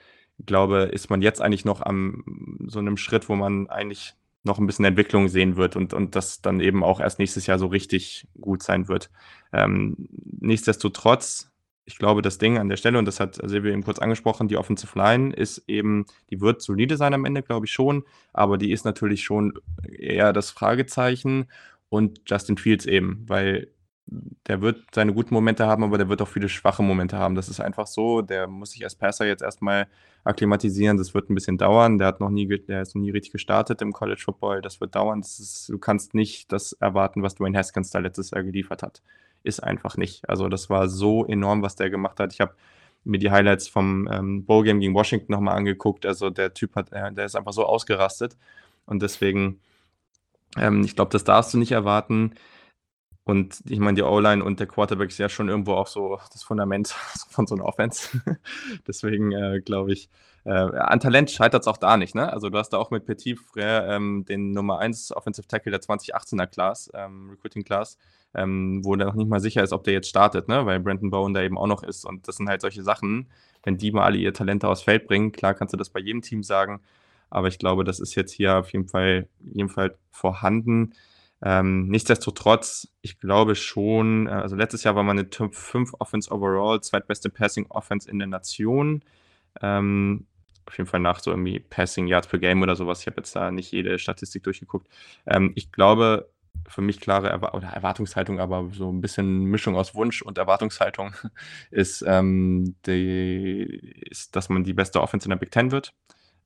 glaube, ist man jetzt eigentlich noch am so einem Schritt, wo man eigentlich noch ein bisschen Entwicklung sehen wird und, und das dann eben auch erst nächstes Jahr so richtig gut sein wird. Ähm, nichtsdestotrotz ich glaube, das Ding an der Stelle, und das hat Silvio eben kurz angesprochen, die Offensive Line ist eben, die wird solide sein am Ende, glaube ich schon, aber die ist natürlich schon eher das Fragezeichen und Justin Fields eben, weil der wird seine guten Momente haben, aber der wird auch viele schwache Momente haben. Das ist einfach so. Der muss sich als Passer jetzt erstmal akklimatisieren. Das wird ein bisschen dauern. Der hat noch nie, der ist noch nie richtig gestartet im College Football. Das wird dauern. Das ist, du kannst nicht das erwarten, was Dwayne Haskins da letztes Jahr geliefert hat ist einfach nicht. Also das war so enorm, was der gemacht hat. Ich habe mir die Highlights vom ähm, Bowl-Game gegen Washington nochmal angeguckt. Also der Typ hat, äh, der ist einfach so ausgerastet. Und deswegen, ähm, ich glaube, das darfst du nicht erwarten. Und ich meine, die O-Line und der Quarterback ist ja schon irgendwo auch so das Fundament von so einer Offense. Deswegen äh, glaube ich, äh, an Talent scheitert es auch da nicht. Ne? Also du hast da auch mit Petit Frère ähm, den Nummer 1 Offensive Tackle der 2018er Class, ähm, Recruiting Class, ähm, wo noch nicht mal sicher ist, ob der jetzt startet, ne? weil Brandon Bowen da eben auch noch ist. Und das sind halt solche Sachen, wenn die mal alle ihre Talente aufs Feld bringen, klar kannst du das bei jedem Team sagen, aber ich glaube, das ist jetzt hier auf jeden Fall, jeden Fall vorhanden. Ähm, nichtsdestotrotz, ich glaube schon, äh, also letztes Jahr war meine Top 5 Offense overall, zweitbeste Passing Offense in der Nation. Ähm, auf jeden Fall nach so irgendwie Passing Yards per Game oder sowas. Ich habe jetzt da nicht jede Statistik durchgeguckt. Ähm, ich glaube, für mich klare Erwar oder Erwartungshaltung, aber so ein bisschen Mischung aus Wunsch und Erwartungshaltung ist, ähm, die, ist dass man die beste Offense in der Big Ten wird.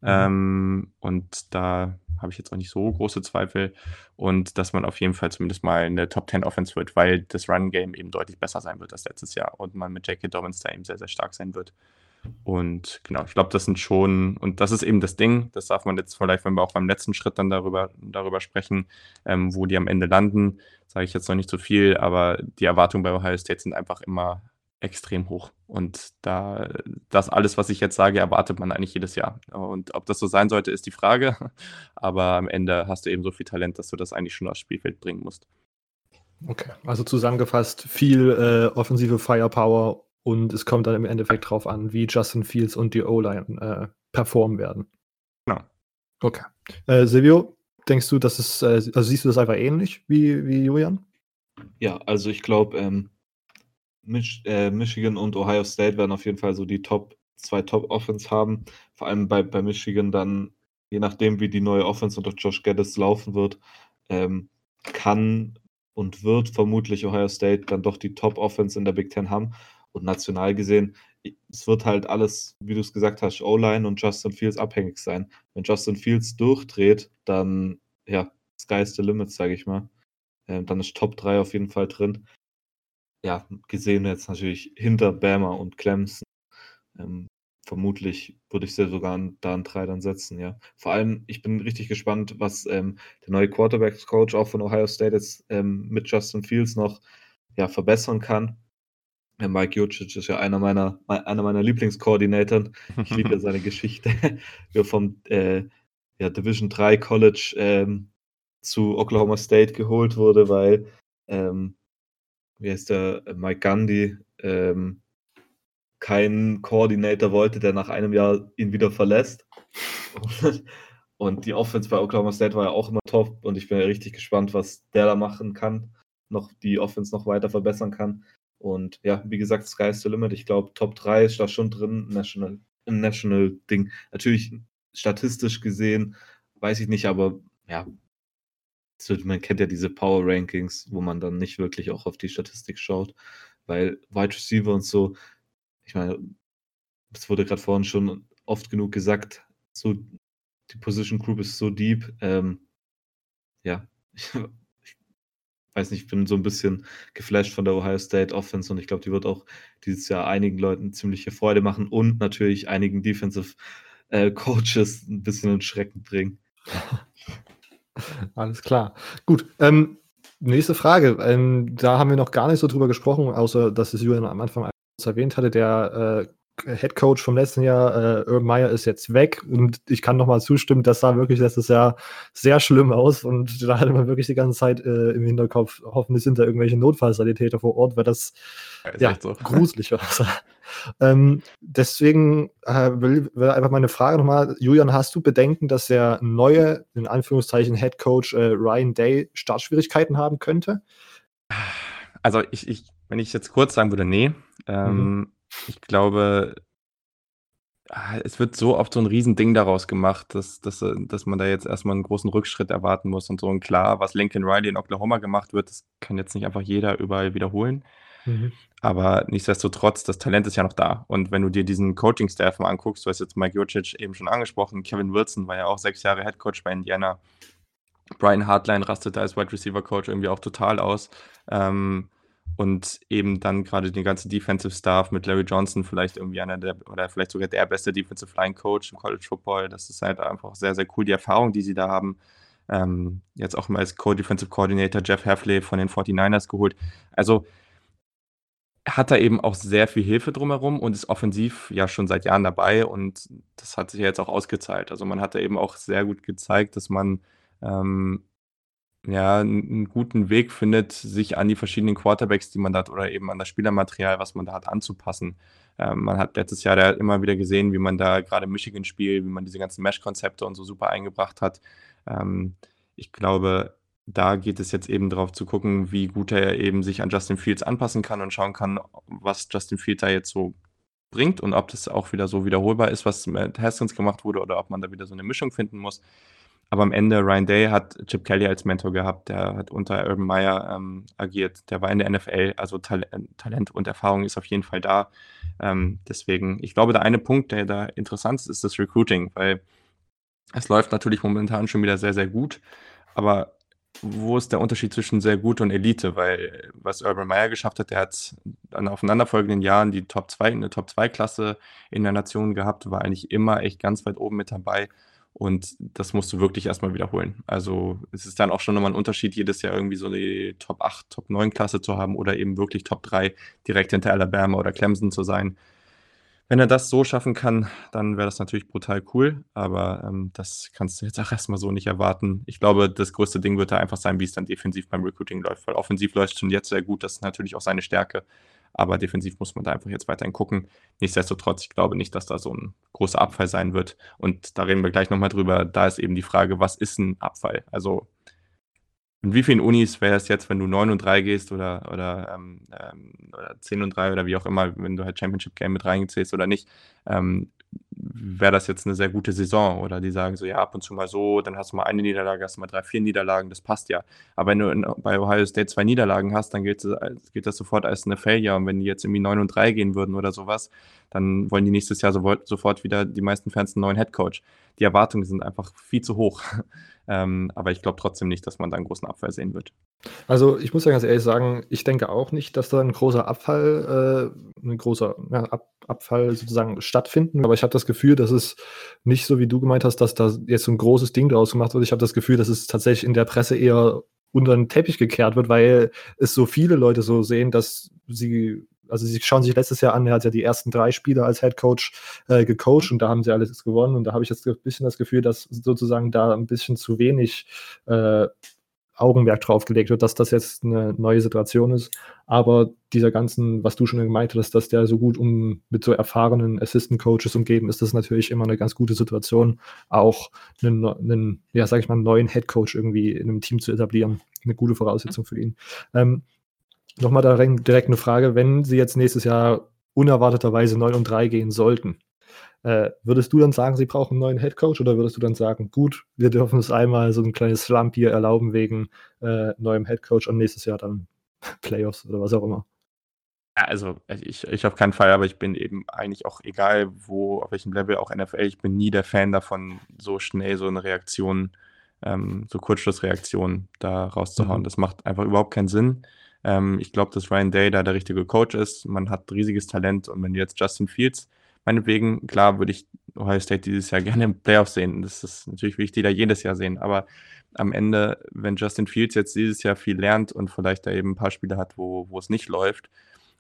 Mhm. Ähm, und da habe ich jetzt auch nicht so große Zweifel. Und dass man auf jeden Fall zumindest mal in der Top 10 Offense wird, weil das Run-Game eben deutlich besser sein wird als letztes Jahr und man mit J.K. Dobbins da eben sehr, sehr stark sein wird. Und genau, ich glaube, das sind schon, und das ist eben das Ding, das darf man jetzt vielleicht, wenn wir auch beim letzten Schritt dann darüber, darüber sprechen, ähm, wo die am Ende landen, sage ich jetzt noch nicht so viel, aber die Erwartungen bei Ohio State sind einfach immer extrem hoch. Und da, das alles, was ich jetzt sage, erwartet man eigentlich jedes Jahr. Und ob das so sein sollte, ist die Frage. Aber am Ende hast du eben so viel Talent, dass du das eigentlich schon aufs Spielfeld bringen musst. Okay, also zusammengefasst viel äh, offensive Firepower und es kommt dann im Endeffekt drauf an, wie Justin Fields und die O-Line äh, performen werden. Genau. Okay. Äh, Silvio, denkst du, dass es, äh, also siehst du das einfach ähnlich wie, wie Julian? Ja, also ich glaube, ähm, Mich äh, Michigan und Ohio State werden auf jeden Fall so die Top, zwei Top-Offense haben. Vor allem bei, bei Michigan dann, je nachdem, wie die neue Offense unter Josh Geddes laufen wird, ähm, kann und wird vermutlich Ohio State dann doch die Top-Offense in der Big Ten haben. Und national gesehen, es wird halt alles, wie du es gesagt hast, O-Line und Justin Fields abhängig sein. Wenn Justin Fields durchdreht, dann, ja, sky's the limit, sage ich mal. Ähm, dann ist Top 3 auf jeden Fall drin. Ja, gesehen jetzt natürlich hinter Bama und Clemson. Ähm, vermutlich würde ich sie sogar an, da an drei dann setzen, ja. Vor allem, ich bin richtig gespannt, was ähm, der neue Quarterbacks-Coach auch von Ohio State jetzt ähm, mit Justin Fields noch ja, verbessern kann. Mike Jucic ist ja einer meiner, einer meiner Lieblingskoordinatoren. Ich liebe ja seine Geschichte, wie er vom äh, ja, Division 3 College ähm, zu Oklahoma State geholt wurde, weil, ähm, wie heißt der, Mike Gandhi, ähm, keinen Koordinator wollte, der nach einem Jahr ihn wieder verlässt. Und die Offense bei Oklahoma State war ja auch immer top und ich bin ja richtig gespannt, was der da machen kann, noch die Offense noch weiter verbessern kann. Und ja, wie gesagt, Sky is the limit. Ich glaube, Top 3 ist da schon drin, National, im National-Ding. Natürlich statistisch gesehen, weiß ich nicht, aber ja, man kennt ja diese Power Rankings, wo man dann nicht wirklich auch auf die Statistik schaut, weil Wide Receiver und so, ich meine, das wurde gerade vorhin schon oft genug gesagt, so die Position Group ist so deep. Ähm, ja, weiß nicht, ich bin so ein bisschen geflasht von der Ohio State Offense und ich glaube, die wird auch dieses Jahr einigen Leuten ziemliche Freude machen und natürlich einigen Defensive äh, Coaches ein bisschen in Schrecken bringen. Alles klar. Gut. Ähm, nächste Frage. Ähm, da haben wir noch gar nicht so drüber gesprochen, außer dass es Julian am Anfang erwähnt hatte. Der äh, Head Coach vom letzten Jahr, äh, Urban Meyer, ist jetzt weg und ich kann nochmal zustimmen, das sah wirklich letztes Jahr sehr schlimm aus und da hatte man wirklich die ganze Zeit äh, im Hinterkopf, hoffentlich sind da irgendwelche Notfallsanitäter vor Ort, weil das ja, ja so. gruselig war. ähm, deswegen äh, will, will einfach meine Frage nochmal, Julian, hast du Bedenken, dass der neue, in Anführungszeichen, Head Coach äh, Ryan Day Startschwierigkeiten haben könnte? Also ich, ich, wenn ich jetzt kurz sagen würde, nee. Ähm, mhm ich glaube, ah, es wird so oft so ein Riesending daraus gemacht, dass dass, äh, dass man da jetzt erstmal einen großen Rückschritt erwarten muss und so. Und klar, was Lincoln Riley in Oklahoma gemacht wird, das kann jetzt nicht einfach jeder überall wiederholen. Mhm. Aber nichtsdestotrotz, das Talent ist ja noch da. Und wenn du dir diesen Coaching-Staff mal anguckst, du hast jetzt Mike Jurcic eben schon angesprochen, Kevin Wilson war ja auch sechs Jahre Headcoach bei Indiana. Brian Hartline rastete als Wide Receiver Coach irgendwie auch total aus. Ähm, und eben dann gerade den ganzen Defensive Staff mit Larry Johnson, vielleicht irgendwie einer der oder vielleicht sogar der beste Defensive Line Coach im College Football. Das ist halt einfach sehr, sehr cool, die Erfahrung, die sie da haben. Ähm, jetzt auch mal als Co-Defensive Coordinator Jeff Heffley von den 49ers geholt. Also hat er eben auch sehr viel Hilfe drumherum und ist offensiv ja schon seit Jahren dabei und das hat sich ja jetzt auch ausgezahlt. Also man hat da eben auch sehr gut gezeigt, dass man ähm, ja, einen guten Weg findet, sich an die verschiedenen Quarterbacks, die man da hat oder eben an das Spielermaterial, was man da hat, anzupassen. Ähm, man hat letztes Jahr da immer wieder gesehen, wie man da gerade Michigan spielt, wie man diese ganzen Mesh-Konzepte und so super eingebracht hat. Ähm, ich glaube, da geht es jetzt eben darauf zu gucken, wie gut er eben sich an Justin Fields anpassen kann und schauen kann, was Justin Fields da jetzt so bringt und ob das auch wieder so wiederholbar ist, was mit Haskins gemacht wurde oder ob man da wieder so eine Mischung finden muss. Aber am Ende, Ryan Day hat Chip Kelly als Mentor gehabt, der hat unter Urban Meyer ähm, agiert, der war in der NFL, also Tal Talent und Erfahrung ist auf jeden Fall da. Ähm, deswegen, ich glaube, der eine Punkt, der da interessant ist, ist das Recruiting, weil es läuft natürlich momentan schon wieder sehr, sehr gut, aber wo ist der Unterschied zwischen sehr gut und Elite? Weil was Urban Meyer geschafft hat, der hat an aufeinanderfolgenden Jahren die Top 2, eine Top 2 Klasse in der Nation gehabt, war eigentlich immer echt ganz weit oben mit dabei. Und das musst du wirklich erstmal wiederholen. Also es ist dann auch schon nochmal ein Unterschied, jedes Jahr irgendwie so die Top 8, Top 9 Klasse zu haben oder eben wirklich Top 3 direkt hinter Alabama oder Clemson zu sein. Wenn er das so schaffen kann, dann wäre das natürlich brutal cool, aber ähm, das kannst du jetzt auch erstmal so nicht erwarten. Ich glaube, das größte Ding wird da einfach sein, wie es dann defensiv beim Recruiting läuft, weil offensiv läuft schon jetzt sehr gut, das ist natürlich auch seine Stärke. Aber defensiv muss man da einfach jetzt weiterhin gucken. Nichtsdestotrotz, ich glaube nicht, dass da so ein großer Abfall sein wird. Und da reden wir gleich nochmal drüber. Da ist eben die Frage, was ist ein Abfall? Also in wie vielen Unis wäre es jetzt, wenn du 9 und 3 gehst oder, oder, ähm, ähm oder 10 und 3 oder wie auch immer, wenn du halt Championship Game mit reingezählst oder nicht, ähm, wäre das jetzt eine sehr gute Saison. Oder die sagen so, ja, ab und zu mal so, dann hast du mal eine Niederlage, hast du mal drei, vier Niederlagen, das passt ja. Aber wenn du in, bei Ohio State zwei Niederlagen hast, dann gilt, gilt das sofort als eine Failure. Und wenn die jetzt irgendwie 9 und 3 gehen würden oder sowas, dann wollen die nächstes Jahr so, sofort wieder die meisten Fans einen neuen Headcoach. Die Erwartungen sind einfach viel zu hoch. Ähm, aber ich glaube trotzdem nicht, dass man da einen großen Abfall sehen wird. Also ich muss ja ganz ehrlich sagen, ich denke auch nicht, dass da ein großer Abfall, äh, ein großer ja, Ab Abfall sozusagen stattfinden. Aber ich habe das Gefühl, dass es nicht so wie du gemeint hast, dass da jetzt so ein großes Ding draus gemacht wird. Ich habe das Gefühl, dass es tatsächlich in der Presse eher unter den Teppich gekehrt wird, weil es so viele Leute so sehen, dass sie also sie schauen sich letztes Jahr an, er hat ja die ersten drei Spiele als Head Coach äh, gecoacht und da haben sie alles gewonnen und da habe ich jetzt ein bisschen das Gefühl, dass sozusagen da ein bisschen zu wenig äh, Augenmerk drauf gelegt wird, dass das jetzt eine neue Situation ist. Aber dieser ganzen, was du schon gemeint hast, dass der so gut um mit so erfahrenen Assistant Coaches umgeben ist, das natürlich immer eine ganz gute Situation, auch einen, einen ja, sag ich mal, neuen Head Coach irgendwie in einem Team zu etablieren. Eine gute Voraussetzung für ihn. Ähm, Nochmal direkt eine Frage, wenn Sie jetzt nächstes Jahr unerwarteterweise 9 und 3 gehen sollten, äh, würdest du dann sagen, Sie brauchen einen neuen Headcoach oder würdest du dann sagen, gut, wir dürfen uns einmal so ein kleines Slump hier erlauben wegen äh, neuem Headcoach und nächstes Jahr dann Playoffs oder was auch immer? Also ich, ich auf keinen Fall, aber ich bin eben eigentlich auch egal, wo, auf welchem Level, auch NFL, ich bin nie der Fan davon, so schnell so eine Reaktion, ähm, so Kurzschlussreaktion da rauszuhauen. Mhm. Das macht einfach überhaupt keinen Sinn. Ähm, ich glaube, dass Ryan Day da der richtige Coach ist. Man hat riesiges Talent und wenn du jetzt Justin Fields, meinetwegen, klar würde ich Ohio State dieses Jahr gerne im Playoff sehen. Das ist natürlich wichtig, da jedes Jahr sehen, aber am Ende, wenn Justin Fields jetzt dieses Jahr viel lernt und vielleicht da eben ein paar Spiele hat, wo, wo es nicht läuft,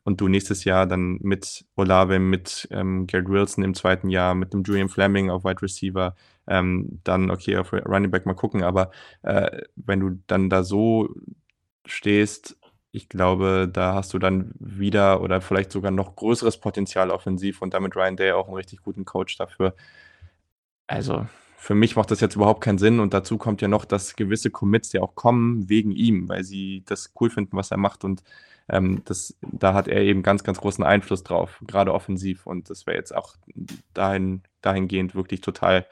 und du nächstes Jahr dann mit Olave, mit ähm, Garrett Wilson im zweiten Jahr, mit dem Julian Fleming auf Wide Receiver, ähm, dann okay auf Running Back mal gucken, aber äh, wenn du dann da so stehst, ich glaube, da hast du dann wieder oder vielleicht sogar noch größeres Potenzial offensiv und damit Ryan Day auch einen richtig guten Coach dafür. Also für mich macht das jetzt überhaupt keinen Sinn und dazu kommt ja noch, dass gewisse Commits ja auch kommen wegen ihm, weil sie das cool finden, was er macht und ähm, das, da hat er eben ganz, ganz großen Einfluss drauf, gerade offensiv und das wäre jetzt auch dahin, dahingehend wirklich total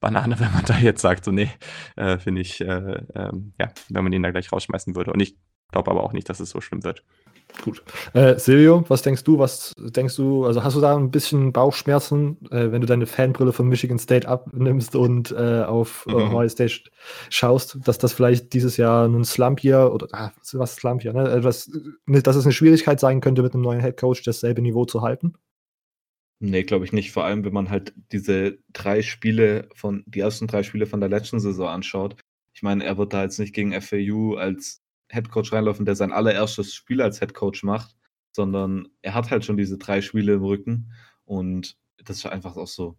Banane, wenn man da jetzt sagt, so nee, äh, finde ich, äh, äh, ja, wenn man ihn da gleich rausschmeißen würde und ich glaube aber auch nicht, dass es so schlimm wird. Gut. Äh, Silvio, was denkst du? Was denkst du? Also hast du da ein bisschen Bauchschmerzen, äh, wenn du deine Fanbrille von Michigan State abnimmst und äh, auf mhm. Ohio State schaust, dass das vielleicht dieses Jahr ein Slump hier oder ah, was Slump hier, ne? Etwas, ne, dass es eine Schwierigkeit sein könnte, mit einem neuen Head Coach dasselbe Niveau zu halten? Nee, glaube ich nicht. Vor allem, wenn man halt diese drei Spiele von, die ersten drei Spiele von der letzten Saison anschaut. Ich meine, er wird da jetzt nicht gegen FAU als Headcoach reinlaufen, der sein allererstes Spiel als Headcoach macht, sondern er hat halt schon diese drei Spiele im Rücken und das ist einfach auch so.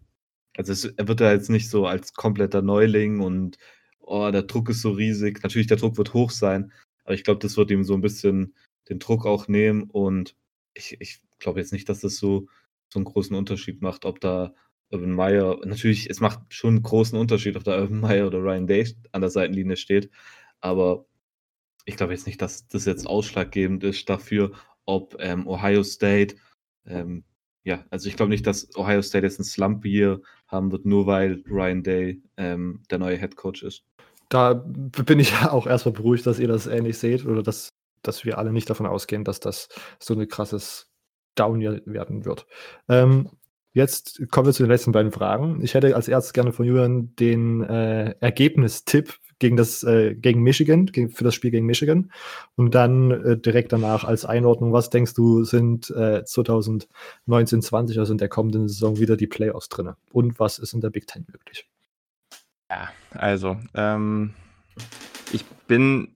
Also es, er wird da jetzt nicht so als kompletter Neuling und oh, der Druck ist so riesig. Natürlich, der Druck wird hoch sein, aber ich glaube, das wird ihm so ein bisschen den Druck auch nehmen und ich, ich glaube jetzt nicht, dass das so, so einen großen Unterschied macht, ob da Urban Meyer, natürlich, es macht schon einen großen Unterschied, ob da Urban Meyer oder Ryan Day an der Seitenlinie steht, aber ich glaube jetzt nicht, dass das jetzt ausschlaggebend ist dafür, ob ähm, Ohio State, ähm, ja, also ich glaube nicht, dass Ohio State jetzt ein Slump hier haben wird, nur weil Ryan Day ähm, der neue Head Coach ist. Da bin ich auch erstmal beruhigt, dass ihr das ähnlich seht oder dass, dass wir alle nicht davon ausgehen, dass das so ein krasses Down werden wird. Ähm, Jetzt kommen wir zu den letzten beiden Fragen. Ich hätte als erstes gerne von Julian den äh, Ergebnistipp gegen das äh, gegen Michigan, gegen, für das Spiel gegen Michigan. Und dann äh, direkt danach als Einordnung, was denkst du, sind äh, 2019, 20, also in der kommenden Saison wieder die Playoffs drin? Und was ist in der Big Ten möglich? Ja, also, ähm, ich bin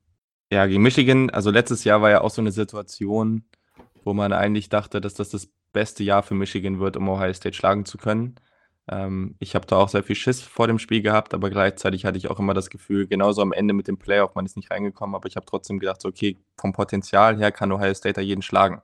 ja gegen Michigan, also letztes Jahr war ja auch so eine Situation, wo man eigentlich dachte, dass das das beste Jahr für Michigan wird, um Ohio State schlagen zu können. Ähm, ich habe da auch sehr viel Schiss vor dem Spiel gehabt, aber gleichzeitig hatte ich auch immer das Gefühl, genauso am Ende mit dem Playoff, man ist nicht reingekommen, aber ich habe trotzdem gedacht, so, okay, vom Potenzial her kann Ohio State da jeden schlagen.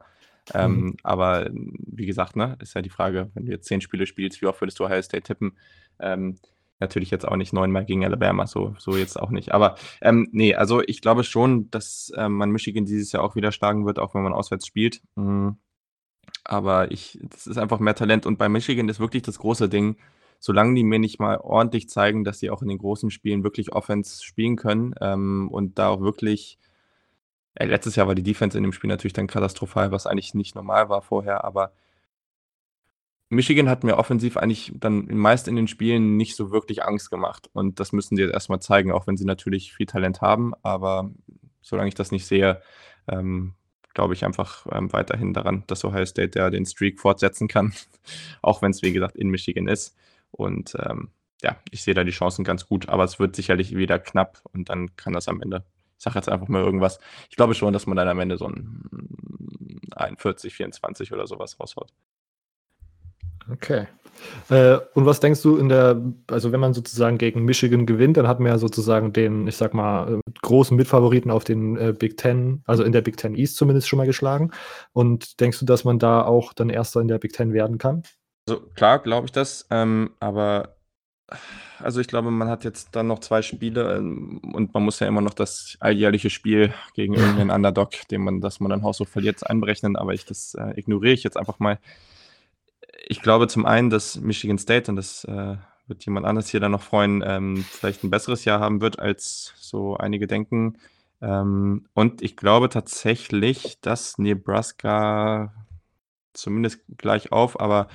Ähm, mhm. Aber wie gesagt, ne, ist ja die Frage, wenn du jetzt zehn Spiele spielst, wie oft würdest du Ohio State tippen? Ähm, natürlich jetzt auch nicht neunmal gegen Alabama, so, so jetzt auch nicht. Aber ähm, nee, also ich glaube schon, dass ähm, man Michigan dieses Jahr auch wieder schlagen wird, auch wenn man auswärts spielt. Mhm. Aber ich das ist einfach mehr Talent. Und bei Michigan ist wirklich das große Ding, solange die mir nicht mal ordentlich zeigen, dass sie auch in den großen Spielen wirklich Offense spielen können, ähm, und da auch wirklich äh, letztes Jahr war die Defense in dem Spiel natürlich dann katastrophal, was eigentlich nicht normal war vorher, aber Michigan hat mir offensiv eigentlich dann meist in den Spielen nicht so wirklich Angst gemacht. Und das müssen sie jetzt erst mal zeigen, auch wenn sie natürlich viel Talent haben, aber solange ich das nicht sehe, ähm, glaube ich einfach ähm, weiterhin daran, dass Ohio State ja den Streak fortsetzen kann, auch wenn es, wie gesagt, in Michigan ist. Und ähm, ja, ich sehe da die Chancen ganz gut, aber es wird sicherlich wieder knapp und dann kann das am Ende, ich sage jetzt einfach mal irgendwas, ich glaube schon, dass man dann am Ende so ein 41, 24 oder sowas raushaut. Okay. Äh, und was denkst du in der, also wenn man sozusagen gegen Michigan gewinnt, dann hat man ja sozusagen den, ich sag mal, äh, großen Mitfavoriten auf den äh, Big Ten, also in der Big Ten East zumindest schon mal geschlagen. Und denkst du, dass man da auch dann Erster in der Big Ten werden kann? Also klar, glaube ich das, ähm, aber also ich glaube, man hat jetzt dann noch zwei Spiele ähm, und man muss ja immer noch das alljährliche Spiel gegen irgendeinen Underdog, den man, dass man dann auch so verliert, einberechnen, aber ich das äh, ignoriere ich jetzt einfach mal ich glaube zum einen, dass Michigan State, und das äh, wird jemand anders hier dann noch freuen, ähm, vielleicht ein besseres Jahr haben wird, als so einige denken. Ähm, und ich glaube tatsächlich, dass Nebraska zumindest gleich auf, aber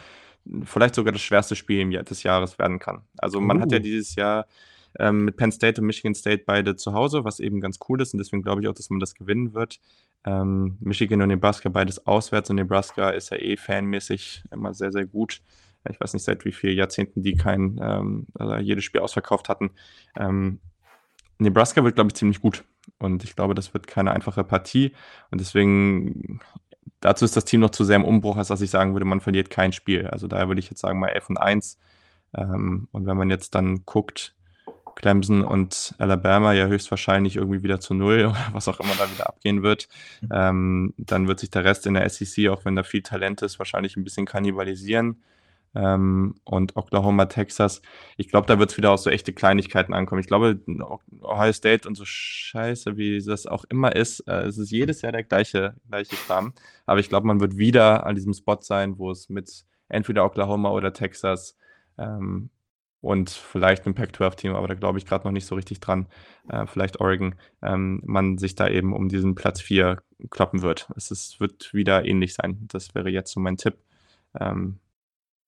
vielleicht sogar das schwerste Spiel des Jahres werden kann. Also man uh. hat ja uh. dieses Jahr ähm, mit Penn State und Michigan State beide zu Hause, was eben ganz cool ist und deswegen glaube ich auch, dass man das gewinnen wird. Ähm, Michigan und Nebraska beides auswärts und Nebraska ist ja eh fanmäßig immer sehr, sehr gut. Ich weiß nicht, seit wie vielen Jahrzehnten die kein ähm, also jedes Spiel ausverkauft hatten. Ähm, Nebraska wird, glaube ich, ziemlich gut. Und ich glaube, das wird keine einfache Partie. Und deswegen, dazu ist das Team noch zu sehr im Umbruch, als dass ich sagen würde, man verliert kein Spiel. Also daher würde ich jetzt sagen, mal 11 und 1. Ähm, und wenn man jetzt dann guckt, Clemson und Alabama ja höchstwahrscheinlich irgendwie wieder zu Null oder was auch immer da wieder abgehen wird, mhm. ähm, dann wird sich der Rest in der SEC, auch wenn da viel Talent ist, wahrscheinlich ein bisschen kannibalisieren ähm, und Oklahoma, Texas. Ich glaube, da wird es wieder auf so echte Kleinigkeiten ankommen. Ich glaube, Ohio State und so scheiße, wie das auch immer ist, äh, es ist jedes Jahr der gleiche, gleiche Kram. Aber ich glaube, man wird wieder an diesem Spot sein, wo es mit entweder Oklahoma oder Texas ähm, und vielleicht ein Pac-12-Team, aber da glaube ich gerade noch nicht so richtig dran, äh, vielleicht Oregon, ähm, man sich da eben um diesen Platz 4 kloppen wird. Es ist, wird wieder ähnlich sein. Das wäre jetzt so mein Tipp. Ähm,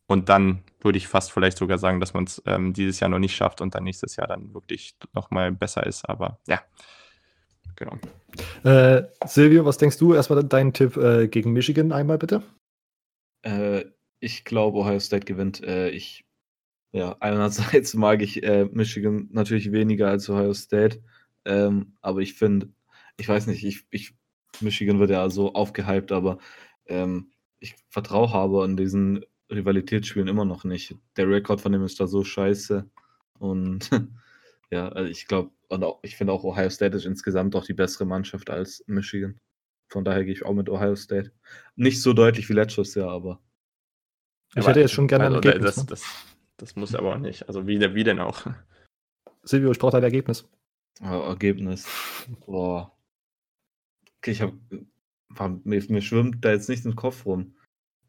und dann würde ich fast vielleicht sogar sagen, dass man es ähm, dieses Jahr noch nicht schafft und dann nächstes Jahr dann wirklich nochmal besser ist. Aber ja, genau. Äh, Silvio, was denkst du? Erstmal deinen Tipp äh, gegen Michigan einmal bitte. Äh, ich glaube, Ohio State gewinnt. Äh, ich, ja, einerseits mag ich äh, Michigan natürlich weniger als Ohio State. Ähm, aber ich finde, ich weiß nicht, ich, ich, Michigan wird ja so aufgehypt, aber ähm, ich vertraue aber an diesen Rivalitätsspielen immer noch nicht. Der Rekord von dem ist da so scheiße. Und ja, also ich glaube, und auch, ich finde auch Ohio State ist insgesamt auch die bessere Mannschaft als Michigan. Von daher gehe ich auch mit Ohio State. Nicht so deutlich wie letztes Jahr, aber. Ich hätte jetzt schon gerne also, ein Ergebnis. Das, ne? das, das, muss aber auch nicht. Also wie, wie denn auch? Silvio, ich brauche ein Ergebnis. Oh, Ergebnis. Boah. Okay, ich habe. Mir, mir schwimmt da jetzt nicht im Kopf rum.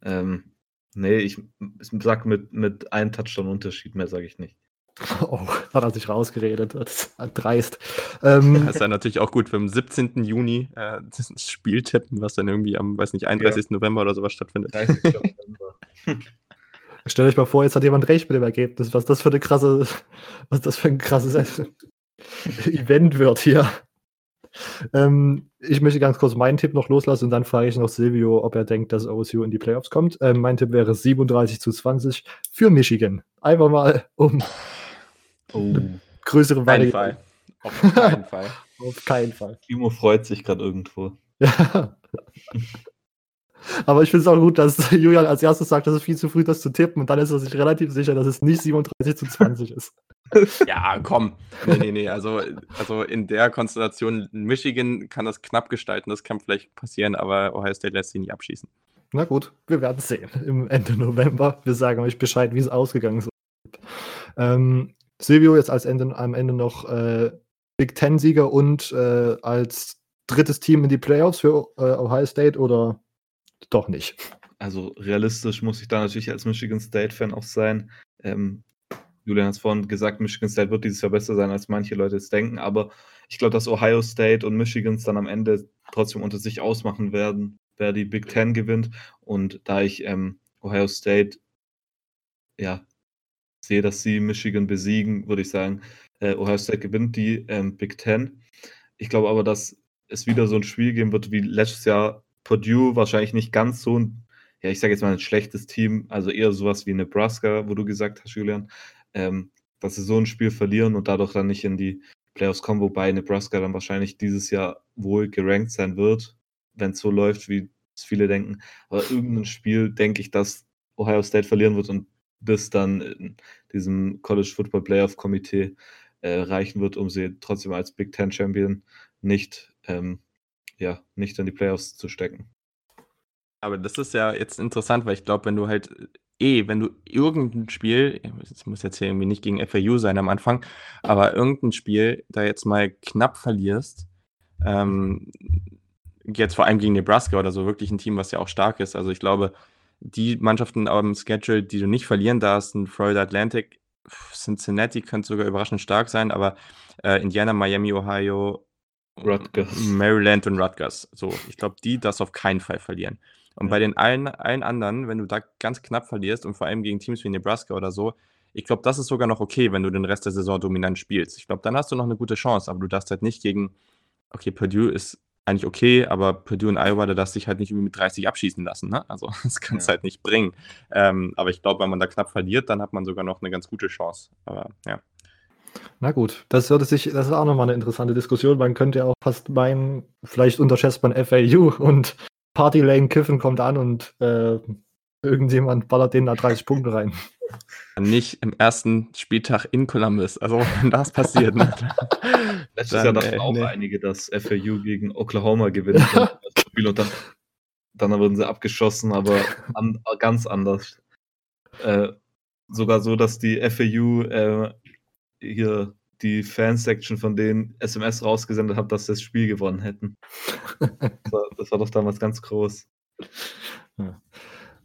Ähm, Nee, ich, sag mit, mit einem Touchdown-Unterschied, mehr sage ich nicht. Oh, hat er sich rausgeredet. Das ist dreist. Ähm, das ist ja natürlich auch gut, wenn am 17. Juni äh, das Spiel tippen, was dann irgendwie am, weiß nicht, 31. Ja. November oder sowas stattfindet. 30. November. Stellt euch mal vor, jetzt hat jemand recht mit dem Ergebnis. Was das für eine krasse, was das für ein krasses Event wird hier. Ähm, ich möchte ganz kurz meinen Tipp noch loslassen und dann frage ich noch Silvio, ob er denkt, dass OSU in die Playoffs kommt. Ähm, mein Tipp wäre 37 zu 20 für Michigan. Einfach mal um oh. größere Variante. Auf keinen Fall. Auf keinen Fall. Timo freut sich gerade irgendwo. Ja. Aber ich finde es auch gut, dass Julian als erstes sagt, dass es viel zu früh ist, zu tippen und dann ist er sich relativ sicher, dass es nicht 37 zu 20 ist. Ja, komm. Nee, nee, nee. Also, also in der Konstellation Michigan kann das knapp gestalten, das kann vielleicht passieren, aber Ohio State lässt sie nicht abschießen. Na gut, wir werden sehen im Ende November. Wir sagen euch Bescheid, wie es ausgegangen ist. Ähm, Silvio jetzt als Ende, am Ende noch äh, Big Ten-Sieger und äh, als drittes Team in die Playoffs für äh, Ohio State oder doch nicht? Also realistisch muss ich da natürlich als Michigan State-Fan auch sein. Ähm, Julian hat es vorhin gesagt, Michigan State wird dieses Jahr besser sein, als manche Leute es denken, aber ich glaube, dass Ohio State und Michigan dann am Ende trotzdem unter sich ausmachen werden, wer die Big Ten gewinnt. Und da ich ähm, Ohio State ja sehe, dass sie Michigan besiegen, würde ich sagen, äh, Ohio State gewinnt die ähm, Big Ten. Ich glaube aber, dass es wieder so ein Spiel geben wird wie letztes Jahr Purdue, wahrscheinlich nicht ganz so ein, ja, ich sage jetzt mal ein schlechtes Team, also eher sowas wie Nebraska, wo du gesagt hast, Julian ähm, dass sie so ein Spiel verlieren und dadurch dann nicht in die Playoffs kommen, wobei Nebraska dann wahrscheinlich dieses Jahr wohl gerankt sein wird, wenn es so läuft, wie es viele denken. Aber irgendein Spiel denke ich, dass Ohio State verlieren wird und das dann diesem College Football Playoff Komitee äh, reichen wird, um sie trotzdem als Big Ten Champion nicht, ähm, ja, nicht in die Playoffs zu stecken. Aber das ist ja jetzt interessant, weil ich glaube, wenn du halt eh, wenn du irgendein Spiel, es muss jetzt hier irgendwie nicht gegen FAU sein am Anfang, aber irgendein Spiel da jetzt mal knapp verlierst, ähm, jetzt vor allem gegen Nebraska oder so, wirklich ein Team, was ja auch stark ist. Also ich glaube, die Mannschaften am Schedule, die du nicht verlieren darfst, sind Florida Atlantic, Cincinnati könnte sogar überraschend stark sein, aber äh, Indiana, Miami, Ohio, Rutgers. Maryland und Rutgers. So, ich glaube, die das auf keinen Fall verlieren. Und bei den allen, allen anderen, wenn du da ganz knapp verlierst und vor allem gegen Teams wie Nebraska oder so, ich glaube, das ist sogar noch okay, wenn du den Rest der Saison dominant spielst. Ich glaube, dann hast du noch eine gute Chance, aber du darfst halt nicht gegen, okay, Purdue ist eigentlich okay, aber Purdue und Iowa, da darfst du dich halt nicht irgendwie mit 30 abschießen lassen. Ne? Also das kannst du ja. halt nicht bringen. Ähm, aber ich glaube, wenn man da knapp verliert, dann hat man sogar noch eine ganz gute Chance. Aber ja. Na gut, das hört sich, das ist auch nochmal eine interessante Diskussion. Man könnte ja auch fast meinen, vielleicht unterschätzt man FAU und Party Lane Kiffen kommt an und äh, irgendjemand ballert denen da 30 Punkte rein. Nicht im ersten Spieltag in Columbus. Also, wenn das passiert. Ne? Letztes Jahr dachten auch nee. einige, dass FAU gegen Oklahoma gewinnt. und dann, dann wurden sie abgeschossen, aber an, ganz anders. Äh, sogar so, dass die FAU äh, hier die Fansection von denen SMS rausgesendet hat, dass sie das Spiel gewonnen hätten. Das war, das war doch damals ganz groß.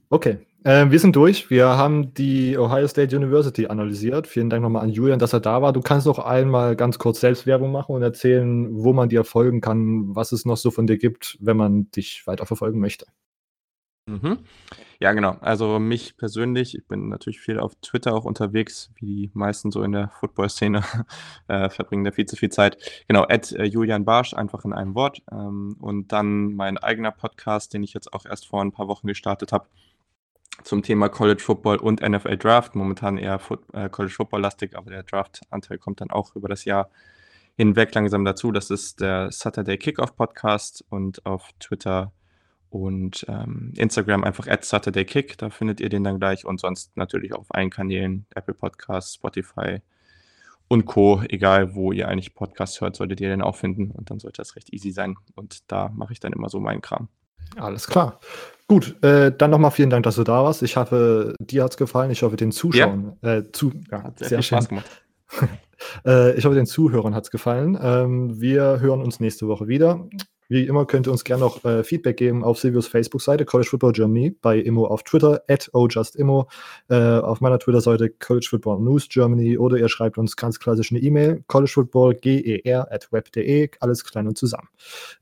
Okay, äh, wir sind durch. Wir haben die Ohio State University analysiert. Vielen Dank nochmal an Julian, dass er da war. Du kannst noch einmal ganz kurz Selbstwerbung machen und erzählen, wo man dir folgen kann, was es noch so von dir gibt, wenn man dich weiter verfolgen möchte. Mhm. Ja, genau. Also mich persönlich, ich bin natürlich viel auf Twitter auch unterwegs, wie die meisten so in der Football-Szene äh, verbringen da viel zu viel Zeit. Genau, at äh, Julian Barsch, einfach in einem Wort. Ähm, und dann mein eigener Podcast, den ich jetzt auch erst vor ein paar Wochen gestartet habe, zum Thema College Football und NFL Draft. Momentan eher Foot, äh, College Football lastig, aber der Draft-Anteil kommt dann auch über das Jahr hinweg langsam dazu. Das ist der Saturday Kickoff Podcast und auf Twitter und ähm, Instagram einfach at Saturday Kick. Da findet ihr den dann gleich und sonst natürlich auf allen Kanälen, Apple Podcasts, Spotify und Co. Egal, wo ihr eigentlich Podcasts hört, solltet ihr den auch finden und dann sollte das recht easy sein. Und da mache ich dann immer so meinen Kram. Alles klar. Gut, äh, dann nochmal vielen Dank, dass du da warst. Ich hoffe, dir hat es gefallen. Ich hoffe, den Zuschauern. Ja. Äh, zu, ja, hat sehr, sehr viel Spaß gemacht. äh, ich hoffe, den Zuhörern hat es gefallen. Ähm, wir hören uns nächste Woche wieder. Wie immer könnt ihr uns gerne noch äh, Feedback geben auf Silvios Facebook-Seite College Football Germany, bei Immo auf Twitter, at ojustimmo, äh, auf meiner Twitter-Seite College Football News Germany oder ihr schreibt uns ganz klassisch eine E-Mail, collegefootballger at web.de, alles klein und zusammen.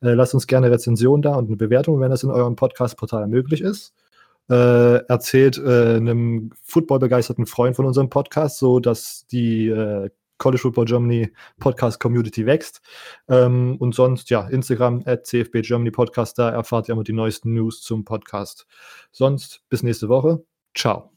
Äh, lasst uns gerne Rezension da und eine Bewertung, wenn das in eurem Podcast-Portal möglich ist. Äh, erzählt äh, einem footballbegeisterten Freund von unserem Podcast, so dass die äh, College Football Germany Podcast Community wächst. Ähm, und sonst, ja, Instagram at CFB Germany Podcast, da erfahrt ihr immer die neuesten News zum Podcast. Sonst bis nächste Woche. Ciao.